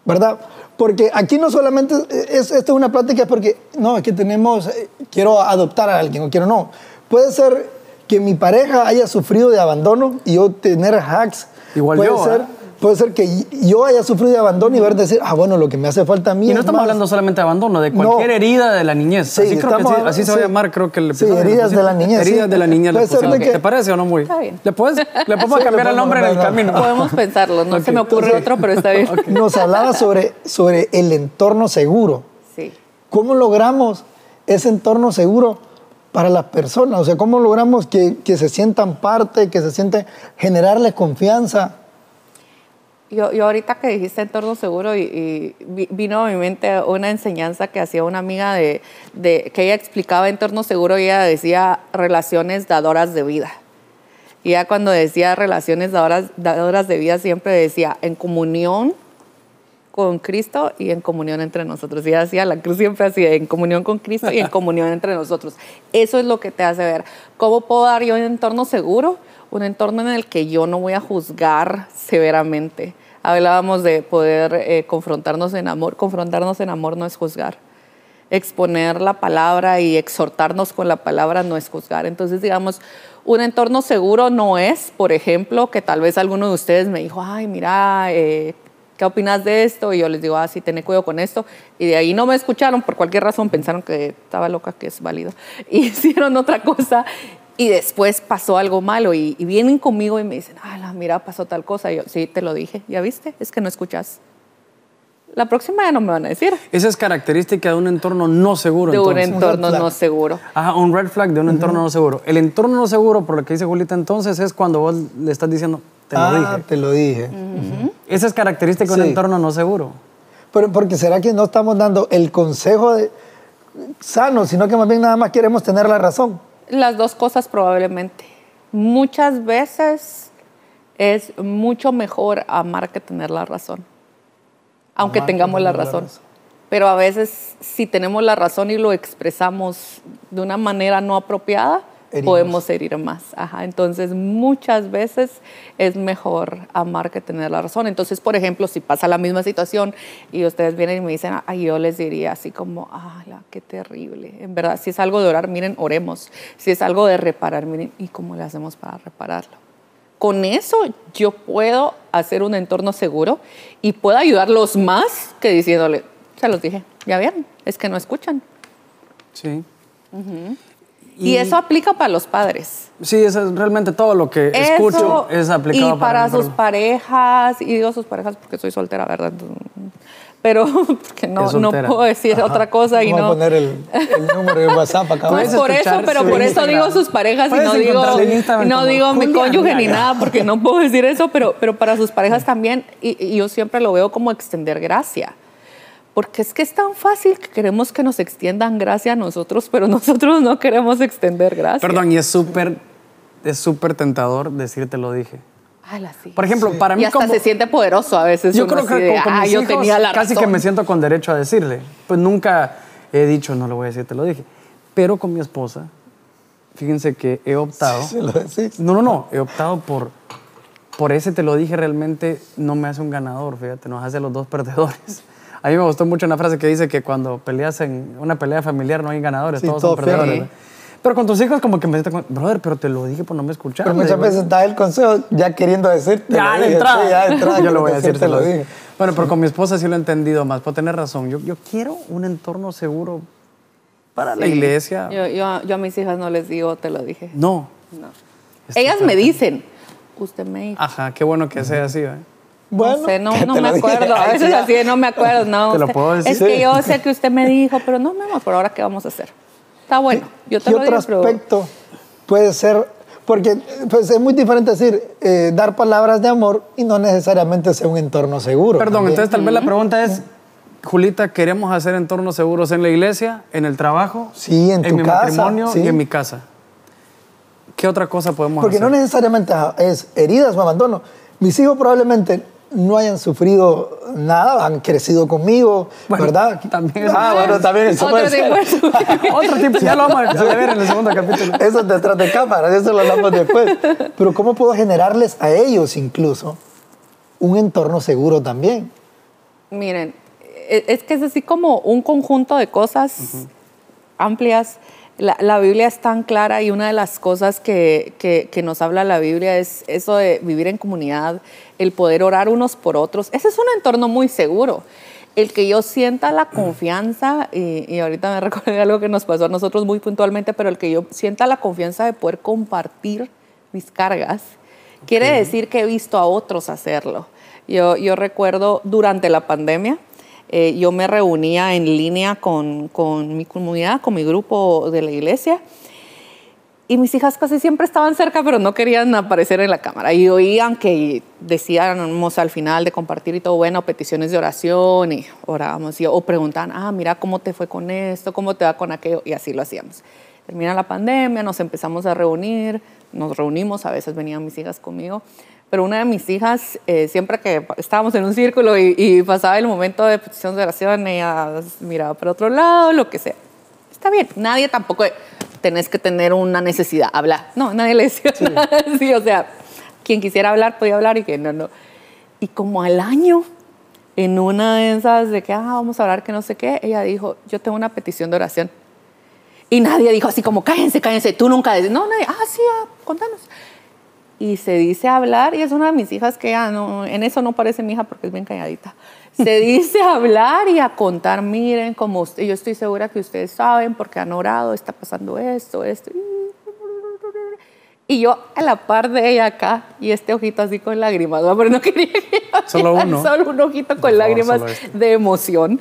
¿verdad? Porque aquí no solamente es, esto es una plática porque, no, es que tenemos, eh, quiero adoptar a alguien o quiero no. Puede ser que mi pareja haya sufrido de abandono y yo tener hacks. Igual puede yo, ser, ¿eh? Puede ser que yo haya sufrido de abandono y ver decir, ah, bueno, lo que me hace falta a mí. Y no estamos más. hablando solamente de abandono, de cualquier no. herida de la niñez. Sí, así creo estamos, que así, así se va a llamar, creo que el Sí, heridas de la niñez. Heridas sí. de la niñez. Puede ser de que... ¿Te parece o no muy? Está bien. ¿Le, puedes, le podemos Sí, cambiar le el nombre en el camino. Podemos pensarlo, no Ok. se me ocurre Entonces- otro, pero está bien. Nos hablaba sobre, sobre el entorno seguro. Sí. ¿Cómo logramos ese entorno seguro para las personas? O sea, ¿cómo logramos que, que se sientan parte, que se sienten, generarles confianza? Yo, yo ahorita que dijiste entorno seguro y, y vi- vino a mi mente una enseñanza que hacía una amiga de, de que ella explicaba entorno seguro y ella decía relaciones dadoras de vida. Y ella cuando decía relaciones dadoras, dadoras de vida siempre decía en comunión con Cristo y en comunión entre nosotros. Y ella hacía la cruz siempre así, en comunión con Cristo y en comunión entre nosotros. Eso es lo que te hace ver. ¿Cómo puedo dar yo un entorno seguro? Un entorno en el que yo no voy a juzgar severamente. Hablábamos de poder eh, confrontarnos en amor. Confrontarnos en amor no es juzgar. exponer la palabra y exhortarnos con la palabra no es juzgar. Entonces, digamos, un entorno seguro no es, por ejemplo, que tal vez alguno de ustedes me dijo, ay, mira, eh, ¿qué opinas de esto? Y yo les digo, ah, sí, tené cuidado con esto. Y de ahí no me escucharon, por cualquier razón pensaron que estaba loca, que es válido. Y hicieron otra cosa y después pasó algo malo y, vienen conmigo y me dicen, ah, mira, pasó tal cosa. Y yo, sí, te lo dije, ¿ya viste? Es que no escuchas. La próxima ya no me van a decir. Esa es característica de un entorno no seguro. De un entorno no seguro. Ajá, un red flag de un entorno no seguro. El entorno no seguro, por lo que dice Julita entonces, es cuando vos le estás diciendo, te lo ah, dije. te lo dije. Esa es característica de un entorno no seguro. Pero, porque será que no estamos dando el consejo de, sano, sino que más bien nada más queremos tener la razón. Las dos cosas probablemente. Muchas veces es mucho mejor amar que tener la razón, aunque tengamos la razón. Pero a veces si tenemos la razón y lo expresamos de una manera no apropiada, podemos herir más. Ajá. Entonces, muchas veces es mejor amar que tener la razón. Entonces, por ejemplo, si pasa la misma situación y ustedes vienen y me dicen, ay, yo les diría así como, ay, qué terrible. En verdad, si es algo de orar, miren, oremos. Si es algo de reparar, miren, ¿y cómo le hacemos para repararlo? Con eso yo puedo hacer un entorno seguro y puedo ayudarlos más que diciéndole, se los dije, ya vieron, es que no escuchan. Sí. Y, eso aplica para los padres. Sí, eso es realmente todo lo que escucho es aplicado y para, sus parejas, y digo sus parejas porque soy soltera, ¿verdad? Pero porque no, no puedo decir otra cosa y no. a poner el, número de WhatsApp acá. Pues por eso, pero por eso digo sus parejas y no digo, no digo mi cónyuge ni nada, porque no puedo decir eso, pero, pero para sus parejas también, y yo siempre lo veo como extender gracia. Porque es que es tan fácil que queremos que nos extiendan gracia a nosotros, pero nosotros no queremos extender gracia. Perdón, y es súper es súper tentador decirte lo dije. sí. Por ejemplo, para mí y hasta se siente poderoso a veces. Yo creo que con, ah, yo tenía la casi que me siento con derecho a decirle. Pues nunca he dicho, no lo voy a decir, te lo dije. Pero con mi esposa, fíjense que he optado. Sí, lo. No, no, no. He optado por, por ese te lo dije realmente no me hace un ganador, fíjate, nos hace los dos perdedores. A mí me gustó mucho una frase que dice que cuando peleas en una pelea familiar no hay ganadores, todos son perdedores. Pero con tus hijos como que me dices, brother, pero te lo dije, pues no me escuchaste. Pero muchas veces da el consejo ya queriendo decirte. Ya de entrada. ya de entrada. yo lo voy a decir, te lo dije. Bueno, pero con mi esposa sí lo he entendido más. Puedo tener razón. Yo, yo quiero un entorno seguro para la iglesia. Yo, yo, yo, a mis hijas no les digo, te lo dije. No. No. Ellas me dicen, usted me dijo. Ajá, qué bueno que sea así, ¿eh? Bueno, no sé, no, me acuerdo. A veces así no me acuerdo. No, te lo puedo decir. Es que yo sé que usted me dijo, pero no, me por ahora, ¿qué vamos a hacer? Está bueno. Yo te ¿Qué lo otro aspecto puede ser? Porque pues, es muy diferente decir, eh, dar palabras de amor y no necesariamente ser un entorno seguro. Perdón, entonces tal vez la pregunta es, Julita, ¿queremos hacer entornos seguros en la iglesia, en el trabajo, sí, en, tu mi matrimonio y en mi casa? ¿Qué otra cosa podemos hacer? Porque no necesariamente es heridas o abandono. Mis hijos probablemente no hayan sufrido nada, han crecido conmigo, ¿verdad? También ah, bueno, también eso tipo. Otro tipo, ya lo vamos a ver en el segundo capítulo. Eso es detrás de cámara, eso lo hablamos después. Pero ¿cómo puedo generarles a ellos incluso un entorno seguro también? Miren, e, es que es así como un conjunto de cosas amplias la, Biblia es tan clara y una de las cosas que, que, nos habla la Biblia es eso de vivir en comunidad, el poder orar unos por otros. Ese es un entorno muy seguro. El que yo sienta la confianza, y, ahorita me recordé algo que nos pasó a nosotros muy puntualmente, pero el que yo sienta la confianza de poder compartir mis cargas, quiere decir que he visto a otros hacerlo. Yo, yo recuerdo durante la pandemia, eh, yo me reunía en línea con, con, mi comunidad, con mi grupo de la iglesia. Y mis hijas casi siempre estaban cerca, pero no querían aparecer en la cámara. Y oían que decíamos al final de compartir y todo, bueno, peticiones de oración y orábamos. Y, o preguntaban, ah, mira cómo te fue con esto, cómo te va con aquello. Y así lo hacíamos. Termina la pandemia, nos empezamos a reunir, nos reunimos, a veces venían mis hijas conmigo pero una de mis hijas, eh, siempre que estábamos en un círculo y, pasaba el momento de petición de oración, ella miraba para otro lado, lo que sea. Está bien, nadie tampoco tenés que tener una necesidad, hablar. No, nadie le decía nada sí, o sea, quien quisiera hablar podía hablar y que no, no. Y como al año en una de esas de que, ah, vamos a hablar que no sé qué, ella dijo, yo tengo una petición de oración. Y nadie dijo así como, cállense, cállense, tú nunca dices, no, nadie, ah, sí, ah, contanos. Y se dice hablar, y es una de mis hijas que ya no, en eso no parece mi hija porque es bien calladita. Se dice hablar y a contar, miren, como yo estoy segura que ustedes saben porque han orado, está pasando esto, esto. Y yo a la par de ella acá, y este ojito así con lágrimas, pero no quería que Solo uno. Solo un ojito con lágrimas de emoción.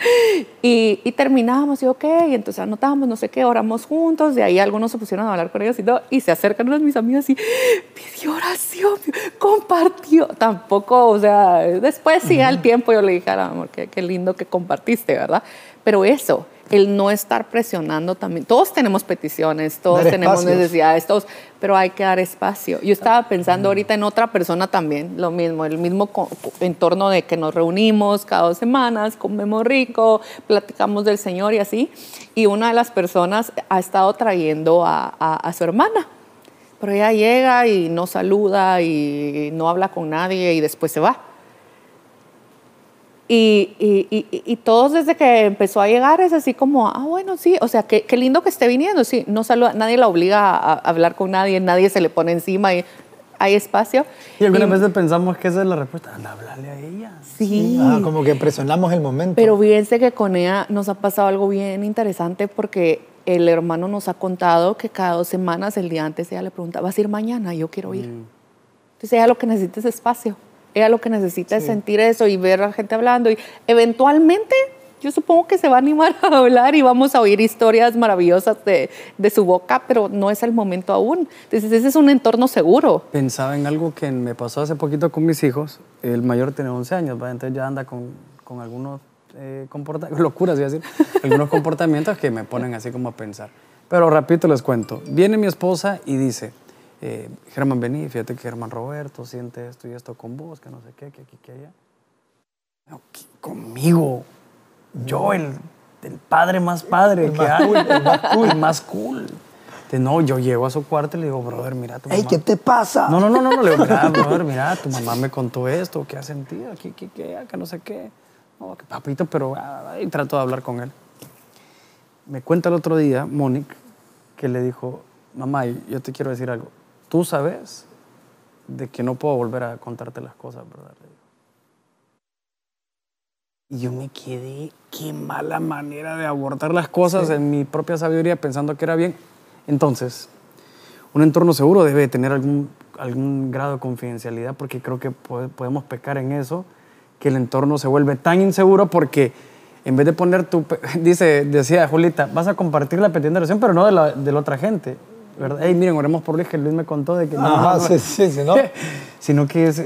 Y, y terminamos, y ok, y entonces anotamos, no sé qué, oramos juntos, de ahí algunos se pusieron a hablar con ellos y todo, y se acercan unas de mis amigas y pidió oración, compartió. Tampoco, o sea, después sí, al tiempo yo le dije, amor, qué, qué lindo que compartiste, ¿verdad? Pero eso, el no estar presionando también. Todos tenemos peticiones, todos tenemos necesidades, todos, pero hay que dar espacio. Yo estaba pensando ahorita en otra persona también, lo mismo, el mismo entorno de que nos reunimos cada dos semanas, comemos rico, platicamos del Señor y así. Y una de las personas ha estado trayendo a, a su hermana. Pero ella llega y no saluda y no habla con nadie y después se va. Y, y, y, todos desde que empezó a llegar es así como, ah, bueno, sí, o sea, qué, qué lindo que esté viniendo, sí, no saluda, nadie la obliga a, hablar con nadie, nadie se le pone encima y hay espacio. Y algunas veces pensamos que esa es la respuesta, anda, hablarle a ella. Sí. Ah, como que presionamos el momento. Pero fíjense que con ella nos ha pasado algo bien interesante porque el hermano nos ha contado que cada dos semanas, el día antes, ella le pregunta, ¿vas a ir mañana? Yo quiero ir. Mm. Entonces ella lo que necesita es espacio. Ella lo que necesita es sentir eso y ver a la gente hablando y eventualmente yo supongo que se va a animar a hablar y vamos a oír historias maravillosas de, de, su boca, pero no es el momento aún. Entonces ese es un entorno seguro. Pensaba en algo que me pasó hace poquito con mis hijos. El mayor tiene 11 años, entonces ya anda con, con algunos eh, comportamientos, locuras, voy a decir, algunos comportamientos que me ponen así como a pensar. Pero rapidito les cuento. Viene mi esposa y dice, eh, Germán, vení, fíjate que Germán Roberto siente esto y esto con vos, que no sé qué, que aquí, que allá. conmigo, yo, el, el, padre más padre que hay, el más cool. El más cool. no, yo llego a su cuarto y le digo, brother, mira tu mamá. Ey, ¿qué te pasa? No, no, no, no, le digo, mira, brother, mira, tu mamá me contó esto, ¿qué ha sentido? Aquí, que, que, que no sé qué. No, que papito, pero ah, y trato de hablar con él. Me cuenta el otro día, Mónica, que le dijo, mamá, yo te quiero decir algo tú sabes de que no puedo volver a contarte las cosas, ¿verdad? Y yo me quedé, qué mala manera de abordar las cosas en mi propia sabiduría pensando que era bien. Entonces, un entorno seguro debe tener algún, algún grado de confidencialidad porque creo que podemos pecar en eso, que el entorno se vuelve tan inseguro porque en vez de poner tu, dice, decía Julita, vas a compartir la petición de oración, pero no de la, de la otra gente. ¿Verdad? Hey, miren, oremos por Luis, que Luis me contó de que no, sí, sí, sí, ¿no? sino que es,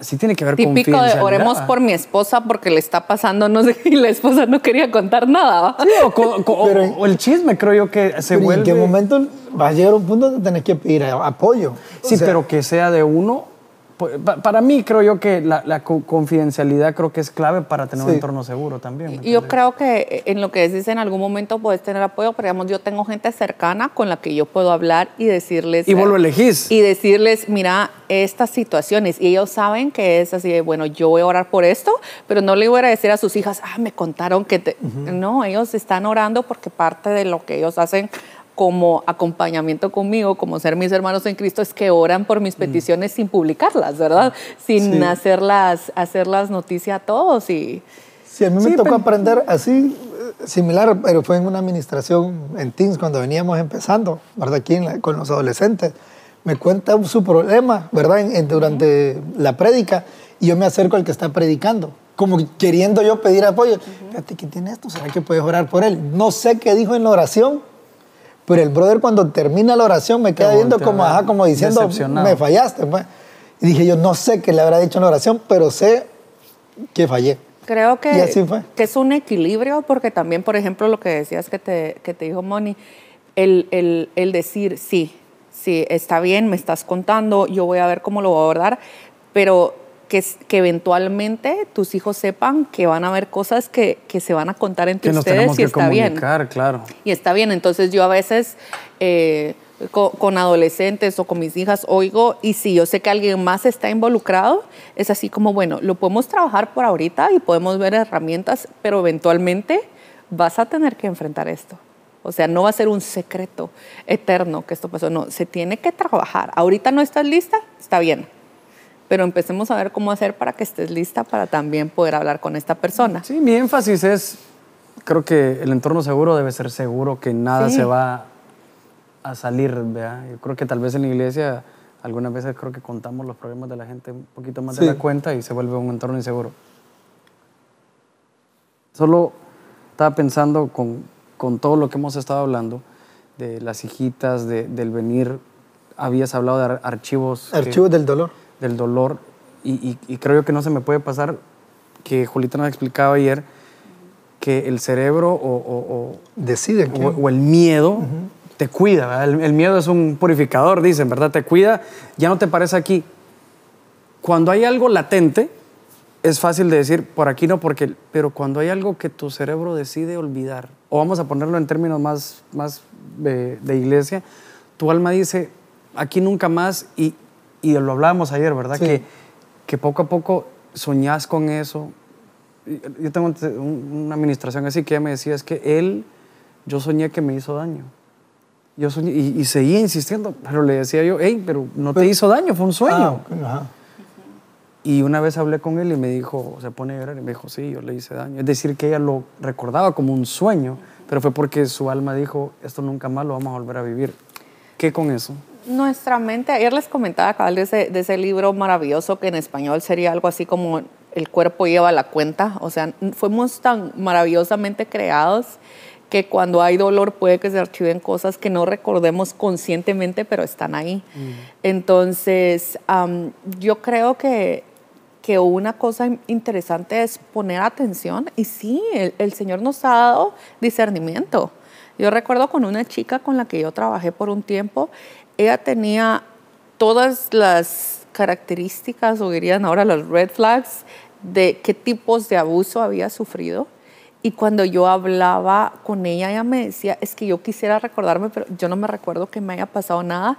sí tiene que ver con Típico de oremos por mi esposa porque le está pasando no sé y la esposa no quería contar nada. Sí, o, el chisme creo yo que se vuelve... ¿En qué momento va a llegar un punto donde tenés que pedir apoyo? Sí, pero que sea de uno para mí creo yo que la, confidencialidad creo que es clave para tener un entorno seguro también. Yo creo que en lo que decís en algún momento puedes tener apoyo, pero digamos yo tengo gente cercana con la que yo puedo hablar y decirles... Y vos lo elegís. Y decirles, mira, estas situaciones. Y ellos saben que es así de, bueno, yo voy a orar por esto, pero no le voy a decir a sus hijas, ah, me contaron que... Te... No, ellos están orando porque parte de lo que ellos hacen como acompañamiento conmigo, como ser mis hermanos en Cristo, es que oran por mis mm. peticiones sin publicarlas, ¿verdad? Sin hacerlas, hacerlas noticia a todos. Y... Sí, a mí me tocó aprender así, similar, pero fue en una administración en Teams cuando veníamos empezando, ¿verdad? Aquí con los adolescentes. Me cuenta su problema, ¿verdad? durante la prédica y yo me acerco al que está predicando como queriendo yo pedir apoyo. Fíjate, ¿quién tiene esto? ¿Será que puedes orar por él? No sé qué dijo en la oración, pero el brother cuando termina la oración me queda viendo como, ajá, como diciendo, me fallaste. Pues. Y dije yo, no sé qué le habrá dicho en la oración, pero sé que fallé. Creo que, que es un equilibrio, porque también, por ejemplo, lo que decías que te, que te dijo Moni, el, el, el decir, sí, sí, está bien, me estás contando, yo voy a ver cómo lo voy a abordar, pero que, que, eventualmente tus hijos sepan que van a haber cosas que, que se van a contar entre ustedes y está bien. Claro. Y está bien. Entonces yo a veces, eh, con, con adolescentes o con mis hijas, oigo, y si yo sé que alguien más está involucrado, es así como, bueno, lo podemos trabajar por ahorita y podemos ver herramientas, pero eventualmente vas a tener que enfrentar esto. O sea, no va a ser un secreto eterno que esto pasó, no, se tiene que trabajar. Ahorita no estás lista, está bien, pero empecemos a ver cómo hacer para que estés lista para también poder hablar con esta persona. Sí, mi énfasis es, creo que el entorno seguro debe ser seguro, que nada Sí. se va a salir, ¿verdad? Yo creo que tal vez en la iglesia algunas veces creo que contamos los problemas de la gente un poquito más Sí. de la cuenta y se vuelve un entorno inseguro. Solo estaba pensando con, con todo lo que hemos estado hablando, de las hijitas, de- del venir, habías hablado de ar- archivos. que- Archivos del dolor. Del dolor y, y- y creo yo que no se me puede pasar que Julita nos explicaba ayer que el cerebro o, o- Decide. o- quién. o- o el miedo te cuida, el, el miedo es un purificador, dicen, ¿verdad? Te cuida, ya no te parece aquí. Cuando hay algo latente, es fácil de decir, por aquí no, porque, pero cuando hay algo que tu cerebro decide olvidar, o vamos a ponerlo en términos más, más de, de iglesia, tu alma dice, aquí nunca más, y, y lo hablábamos ayer, ¿verdad? Sí. Que, que poco a poco soñás con eso. Yo tengo un- una administración así que ella me decía, es que él, yo soñé que me hizo daño. Yo soñé, y, y seguía insistiendo, pero le decía yo, hey, pero no te hizo daño, fue un sueño. Ah, ajá. Y una vez hablé con él y me dijo, se pone a llorar y me dijo, sí, yo le hice daño. Es decir, que ella lo recordaba como un sueño, pero fue porque su alma dijo, esto nunca más lo vamos a volver a vivir. ¿Qué con eso? Nuestra mente, ayer les comentaba cabal de ese, de ese libro maravilloso que en español sería algo así como El cuerpo lleva la cuenta. O sea, fuimos tan maravillosamente creados que cuando hay dolor puede que se archiven cosas que no recordemos conscientemente, pero están ahí. Entonces, am, yo creo que, que una cosa interesante es poner atención y sí, el, el Señor nos ha dado discernimiento. Yo recuerdo con una chica con la que yo trabajé por un tiempo, ella tenía todas las características, o dirían ahora los red flags, de qué tipos de abuso había sufrido. Y cuando yo hablaba con ella, ella me decía, es que yo quisiera recordarme, pero yo no me recuerdo que me haya pasado nada,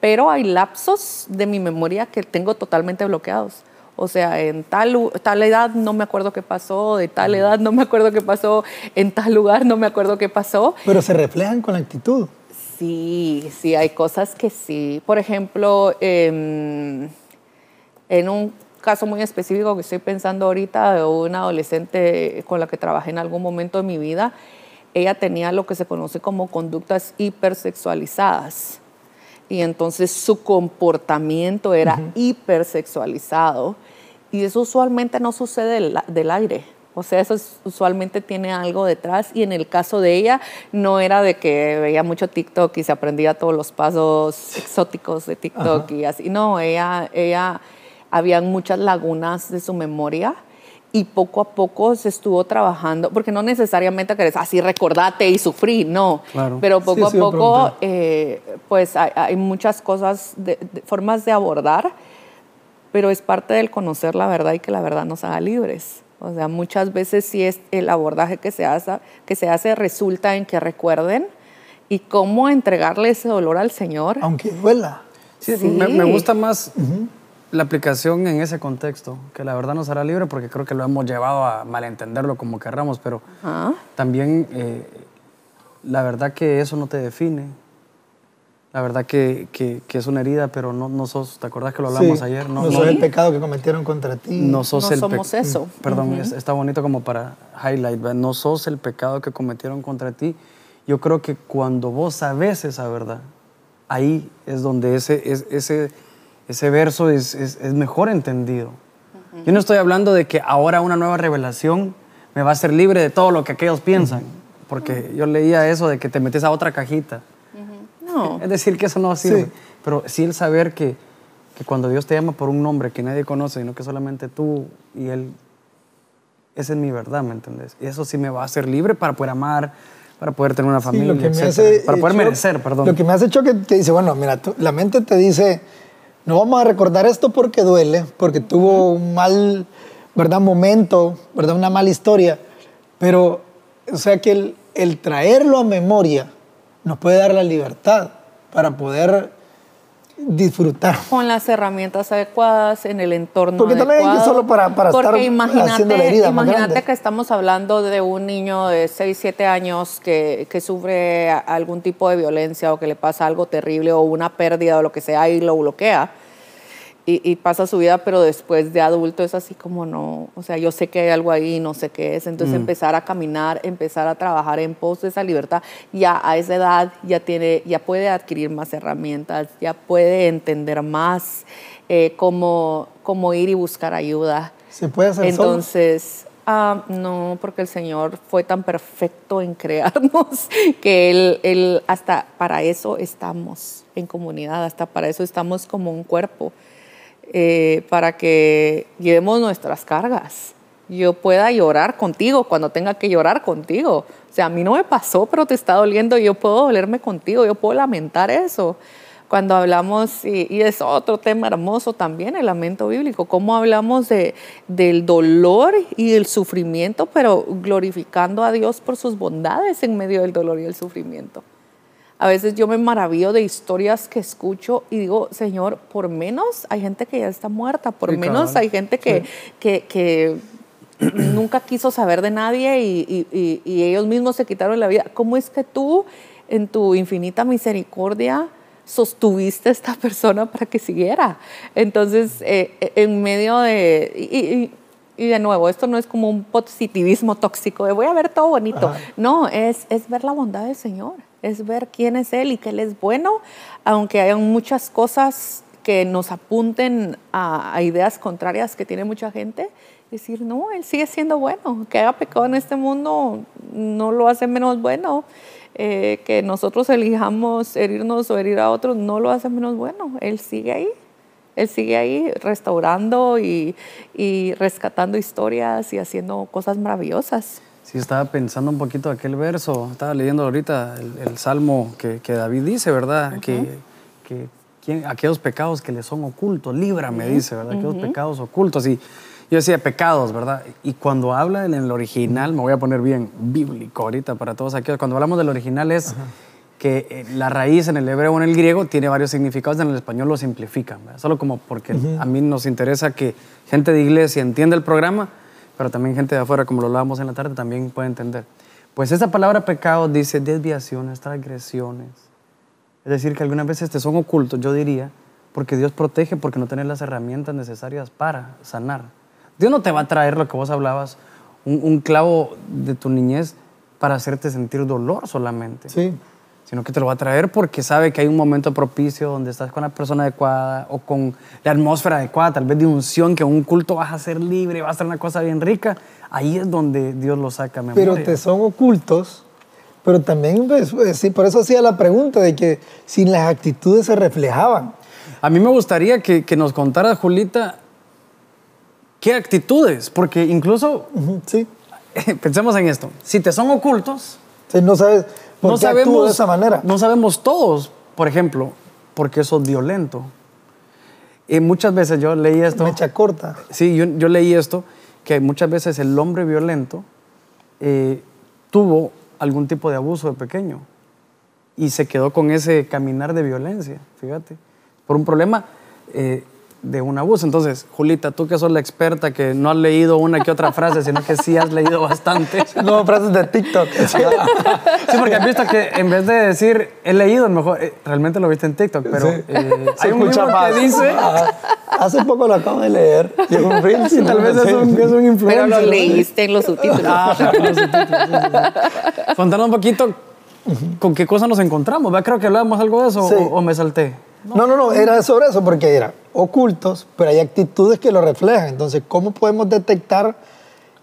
pero hay lapsos de mi memoria que tengo totalmente bloqueados. O sea, en tal, tal edad no me acuerdo qué pasó, de tal edad no me acuerdo qué pasó, en tal lugar no me acuerdo qué pasó. Pero se reflejan con la actitud. Sí, sí, hay cosas que sí. Por ejemplo, em, en un caso muy específico que estoy pensando ahorita de una adolescente con la que trabajé en algún momento de mi vida, ella tenía lo que se conoce como conductas hipersexualizadas. Y entonces su comportamiento era hipersexualizado. Y eso usualmente no sucede del, del aire. O sea, eso es- usualmente tiene algo detrás. Y en el caso de ella, no era de que veía mucho TikTok y se aprendía todos los pasos exóticos de TikTok y así. No, ella, ella, habían muchas lagunas de su memoria. Y poco a poco se estuvo trabajando, porque no necesariamente querés así recordate y sufrí, no. Claro. Pero poco Sí, a poco, eh, pues hay, hay muchas cosas, de, de- formas de abordar, pero es parte del conocer la verdad y que la verdad nos haga libres. O sea, muchas veces sí es el abordaje que se hace, que se hace resulta en que recuerden y cómo entregarle ese dolor al Señor. Aunque duela. Sí, Sí. Me, me gusta más la aplicación en ese contexto, que la verdad nos hará libre porque creo que lo hemos llevado a malentenderlo como querramos, pero Ajá. también eh, la verdad que eso no te define. La verdad que, que- que es una herida, pero no, no sos, ¿te acordás que lo hablamos Sí, ayer? No, no, soy el pecado que cometieron contra ti. no sos No el somos eso. Perdón, es- está bonito como para highlight, ¿verdad? no sos el pecado que cometieron contra ti. Yo creo que cuando vos sabes esa verdad, ahí es donde ese, es- ese, ese verso es, es- es mejor entendido. Yo no estoy hablando de que ahora una nueva revelación me va a hacer libre de todo lo que aquellos piensan, porque yo leía eso de que te metes a otra cajita. Es decir, que eso no sirve. Sí. Pero sí el saber que, que cuando Dios te llama por un nombre que nadie conoce, sino que solamente tú y Él, esa es mi verdad, ¿me entendés? Y eso sí me va a hacer libre para poder amar, para poder tener una Sí, familia, lo que me etcétera. hace, para eh, poder shock- merecer, perdón. Lo que me hace choque que dice, bueno, mira, tú- la mente te dice, no vamos a recordar esto porque duele, porque tuvo un mal, ¿verdad? Momento, ¿verdad? Una mala historia. Pero, o sea que el, el traerlo a memoria nos puede dar la libertad, para poder disfrutar. Con las herramientas adecuadas, en el entorno Porque también hay que adecuado. solo para- para Porque estar imagínate, haciendo la herida más imagínate que estamos hablando de un niño de 6, 7 años que, que sufre algún tipo de violencia o que le pasa algo terrible o una pérdida o lo que sea y lo bloquea. Y, y pasa su vida, pero después de adulto es así como no, o sea, yo sé que hay algo ahí, no sé qué es. Entonces empezar a caminar, empezar a trabajar en pos de esa libertad, ya a esa edad ya tiene, ya puede adquirir más herramientas, ya puede entender más eh, cómo, cómo ir y buscar ayuda. Se puede hacer solo. Entonces, ah, no, porque el Señor fue tan perfecto en crearnos que él, él, hasta para eso estamos en comunidad, hasta para eso estamos como un cuerpo, eh, para que llevemos nuestras cargas. Yo pueda llorar contigo cuando tenga que llorar contigo. O sea, a mí no me pasó, pero te está doliendo, yo puedo dolerme contigo, yo puedo lamentar eso cuando hablamos, y, es otro tema hermoso también, el lamento bíblico, cómo hablamos de, del dolor y del sufrimiento, pero glorificando a Dios por sus bondades en medio del dolor y el sufrimiento. A veces yo me maravillo de historias que escucho y digo, Señor, por menos hay gente que ya está muerta, por Sí, menos hay gente que, que, que nunca quiso saber de nadie y, y- y- y ellos mismos se quitaron la vida. ¿Cómo es que tú, en tu infinita misericordia, sostuviste a esta persona para que siguiera? Entonces, eh, en medio de... y- y- y de nuevo, esto no es como un positivismo tóxico de voy a ver todo bonito. Ajá. No, es, es ver la bondad del Señor, es ver quién es Él y que Él es bueno, aunque hayan muchas cosas que nos apunten a, ideas contrarias que tiene mucha gente. Decir, no, Él sigue siendo bueno, que haga pecado en este mundo no lo hace menos bueno. Eh, que nosotros elijamos herirnos o herir a otros no lo hace menos bueno. Él sigue ahí. Él sigue ahí restaurando y, y rescatando historias y haciendo cosas maravillosas. Sí, estaba pensando un poquito aquel verso, estaba leyendo ahorita el, el salmo que, que David dice, ¿verdad? Que, que ¿quién- aquellos pecados que le son ocultos, líbrame, dice, ¿verdad? Aquellos pecados ocultos. Y yo decía pecados, ¿verdad? Y cuando habla en el original, me voy a poner bien bíblico ahorita para todos aquellos, cuando hablamos del original es que eh, la raíz en el hebreo o en el griego tiene varios significados, en el español lo simplifican, ¿verdad? Solo como porque a mí nos interesa que gente de iglesia entienda el programa, pero también gente de afuera, como lo hablábamos en la tarde, también puede entender. Pues esa palabra pecado dice desviaciones, transgresiones. Es decir, que algunas veces te son ocultos, yo diría, porque Dios protege, porque no tienes las herramientas necesarias para sanar. Dios no te va a traer lo que vos hablabas, un clavo de tu niñez para hacerte sentir dolor solamente Sí. Sino que te lo va a traer porque sabe que hay un momento propicio donde estás con la persona adecuada o con la atmósfera adecuada, tal vez de unción, que en un culto vas a ser libre, vas a ser una cosa bien rica. Ahí es donde Dios lo saca memoria. Pero te son ocultos, pero también, pues, pues, sí, por eso hacía la pregunta de que si las actitudes se reflejaban. A mí me gustaría que, que nos contara, Julita, qué actitudes, porque incluso, Sí. pensemos en esto, si te son ocultos, Sí, no sabes por no qué sabemos, de esa manera. no sabemos todos, por ejemplo, por qué sos violento. Y muchas veces yo leí esto. Mecha corta. Sí, yo, yo leí esto, que muchas veces el hombre violento eh, tuvo algún tipo de abuso de pequeño y se quedó con ese caminar de violencia, fíjate, por un problema eh, de un abuso. Entonces, Julita, tú que sos la experta, que no has leído una que otra frase, sino que sí has leído bastante. No, frases de TikTok. Sí, porque has visto que en vez de decir he leído, mejor eh, realmente lo viste en TikTok, pero Sí. eh, hay un libro más. que dice. Hace poco lo acabo de leer. Y un reel. tal vez es un, es un influencer. Pero lo leíste en los subtítulos. Ah, pero los subtítulos, sí, sí, sí. Contanos un poquito con qué cosas nos encontramos. ¿verdad? Creo que hablábamos algo de eso Sí. o, o me salté. No, no, no, era sobre eso, porque era ocultos, pero hay actitudes que lo reflejan. Entonces, ¿cómo podemos detectar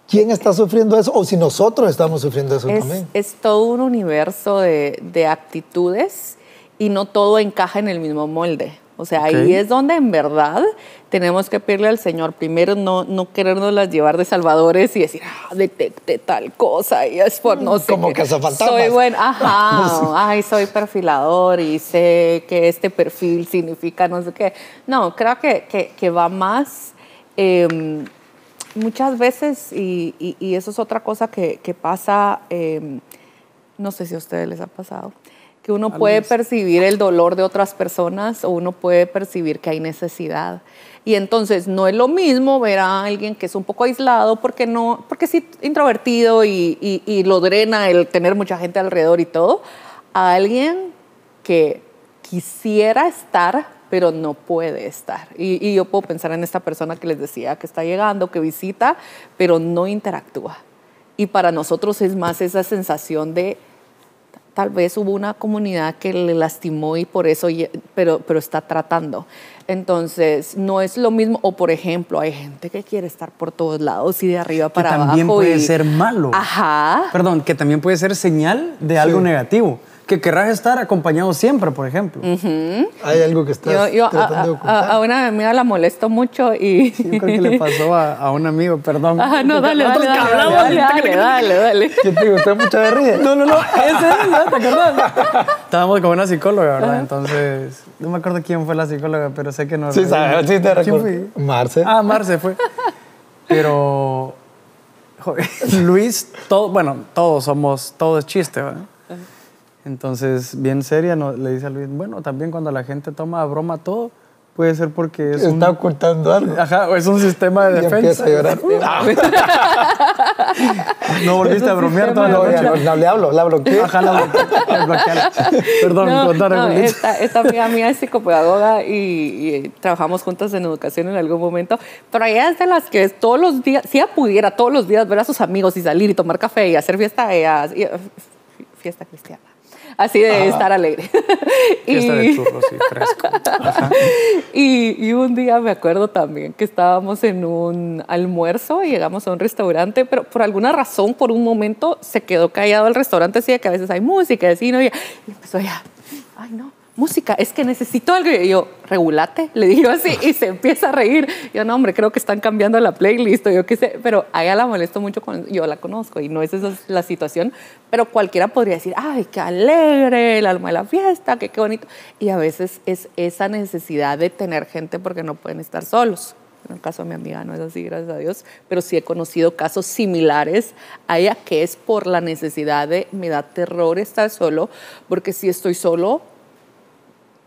quién está sufriendo eso o si nosotros estamos sufriendo eso es, también? es todo un universo de, de actitudes y no todo encaja en el mismo molde. O sea, ahí es donde en verdad tenemos que pedirle al Señor, primero no, no querernos llevar de salvadores y decir, ah, detecte tal cosa y es por no sé Como qué. cazafantasmas. Soy buen, ajá, ay, soy perfilador y sé que este perfil significa no sé qué. No, creo que, que, que va más... em, muchas veces, y, y- y eso es otra cosa que, que pasa, em, no sé si a ustedes les ha pasado, que uno puede percibir el dolor de otras personas o uno puede percibir que hay necesidad. Y entonces no es lo mismo ver a alguien que es un poco aislado porque no, porque sí introvertido y, y, lo drena el tener mucha gente alrededor y todo, a alguien que quisiera estar pero no puede estar. Y, y yo puedo pensar en esta persona que les decía que está llegando, que visita, pero no interactúa. Y para nosotros es más esa sensación de tal vez hubo una comunidad que le lastimó y por eso, pero, pero está tratando. Entonces, no es lo mismo, o por ejemplo, hay gente que quiere estar por todos lados y de arriba para que abajo. También puede ser malo. Ajá. Perdón, que también puede ser señal de algo negativo que querrás estar acompañado siempre, por ejemplo. Hay algo que estás tratando a, de ocultar. A, una amiga la molesto mucho y... yo creo que le pasó a, un amigo, perdón. Ajá, no, dale, dale, dale, dale, dale, dale, ¿Qué te gustó mucho de ríe? No, no, no, ese es, ¿te acordás? Estábamos con una psicóloga, ¿verdad? Entonces, no me acuerdo quién fue la psicóloga, pero sé que no... Sí, sabes, sí te recuerdo. Marce. Ah, Marce fue. Pero... Luis, todo, bueno, todos somos, todo es chiste, ¿verdad? Entonces, bien seria, no, le dice a Luis, bueno, también cuando la gente toma a broma todo, puede ser porque es Está ocultando algo. Ajá, o es un sistema de defensa. Y empieza a llorar. no volviste a bromear toda la noche. No, no, le hablo, la bloqueé. Ajá, la bloqueé. Perdón, no, no, esta, esta, amiga mía es psicopedagoga y, y, trabajamos juntas en educación en algún momento, pero ella es de las que todos los días, si ella pudiera todos los días ver a sus amigos y salir y tomar café y hacer fiesta, ella, fiesta cristiana así de estar alegre. Fiesta y, de churros y fresco. Y, y, un día me acuerdo también que estábamos en un almuerzo y llegamos a un restaurante, pero por alguna razón, por un momento, se quedó callado el restaurante, así de que a veces hay música, así, ¿no? y empezó ya, ay no, música, es que necesito algo. Y yo, regulate, le digo así, y se empieza a reír. Yo, no, hombre, creo que están cambiando la playlist, yo qué sé, pero a ella la molesto mucho, con, yo la conozco y no es esa la situación, pero cualquiera podría decir, ay, qué alegre, el alma de la fiesta, qué, qué bonito. Y a veces es esa necesidad de tener gente porque no pueden estar solos. En el caso de mi amiga no es así, gracias a Dios, pero sí he conocido casos similares a ella que es por la necesidad de, me da terror estar solo, porque si estoy solo,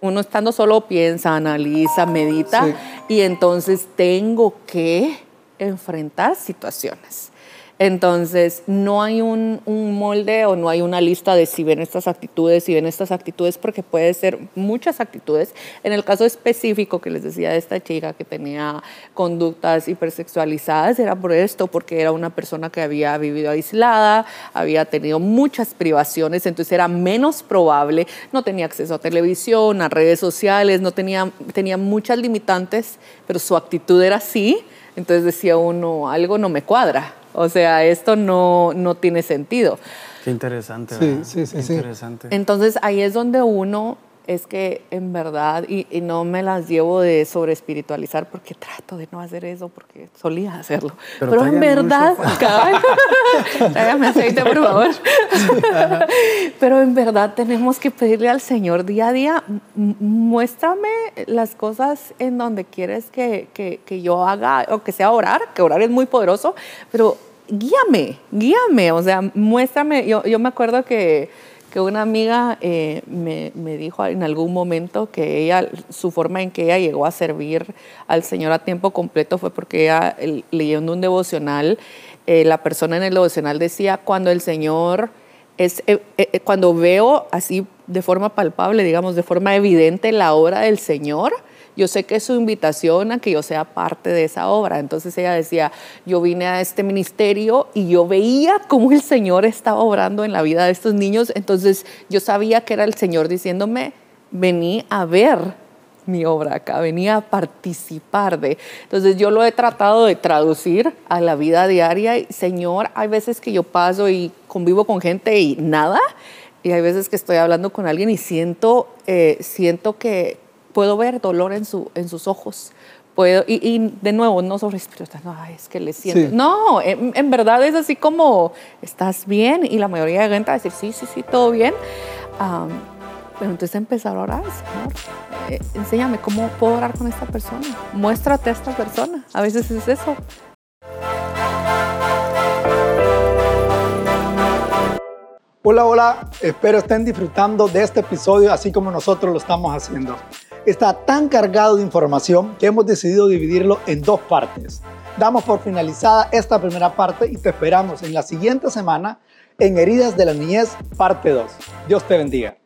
uno estando solo piensa, analiza, medita y entonces tengo que enfrentar situaciones. Entonces, no hay un, molde o no hay una lista de si ven estas actitudes, si ven estas actitudes, porque puede ser muchas actitudes. En el caso específico que les decía de esta chica que tenía conductas hipersexualizadas, era por esto, porque era una persona que había vivido aislada, había tenido muchas privaciones, entonces era menos probable, no tenía acceso a televisión, a redes sociales, no tenía, tenía muchas limitantes, pero su actitud era así. Entonces decía uno, algo no me cuadra. O sea, esto no, no tiene sentido. Qué interesante. Sí, sí, sí, sí. Interesante. Entonces ahí es donde uno es que en verdad, y, no me las llevo de sobre espiritualizar porque trato de no hacer eso porque solía hacerlo. Pero, en verdad, tráigame aceite, por favor. Pero en verdad tenemos que pedirle al Señor día a día, muéstrame las cosas en donde quieres que, que, que yo haga, o que sea orar, que orar es muy poderoso, pero guíame, guíame, o sea, muéstrame. Yo, yo me acuerdo que que una amiga eh, me, me, dijo en algún momento que ella, su forma en que ella llegó a servir al Señor a tiempo completo fue porque ella, leyendo un devocional, eh, la persona en el devocional decía, cuando el Señor es, eh, cuando veo así de forma palpable, digamos, de forma evidente la obra del Señor, yo sé que es su invitación a que yo sea parte de esa obra. Entonces ella decía, yo vine a este ministerio y yo veía cómo el Señor estaba obrando en la vida de estos niños, entonces yo sabía que era el Señor diciéndome, vení a ver mi obra acá, venía a participar de. Entonces yo lo he tratado de traducir a la vida diaria. Señor, hay veces que yo paso y convivo con gente y nada, y hay veces que estoy hablando con alguien y siento, eh, siento que, puedo ver dolor en, su, en sus ojos. Puedo, y, de nuevo, no espiritual, no, es que le siento. No, en, verdad es así como, ¿estás bien? Y la mayoría de gente va a decir, sí, sí, sí, todo bien. pero entonces empezar a orar, Señor, eh, enséñame cómo puedo orar con esta persona. Muéstrate a esta persona. A veces es eso. Hola, hola, espero estén disfrutando de este episodio así como nosotros lo estamos haciendo. Está tan cargado de información que hemos decidido dividirlo en dos partes. Damos por finalizada esta primera parte y te esperamos en la siguiente semana en Heridas de la Niñez, parte 2. Dios te bendiga.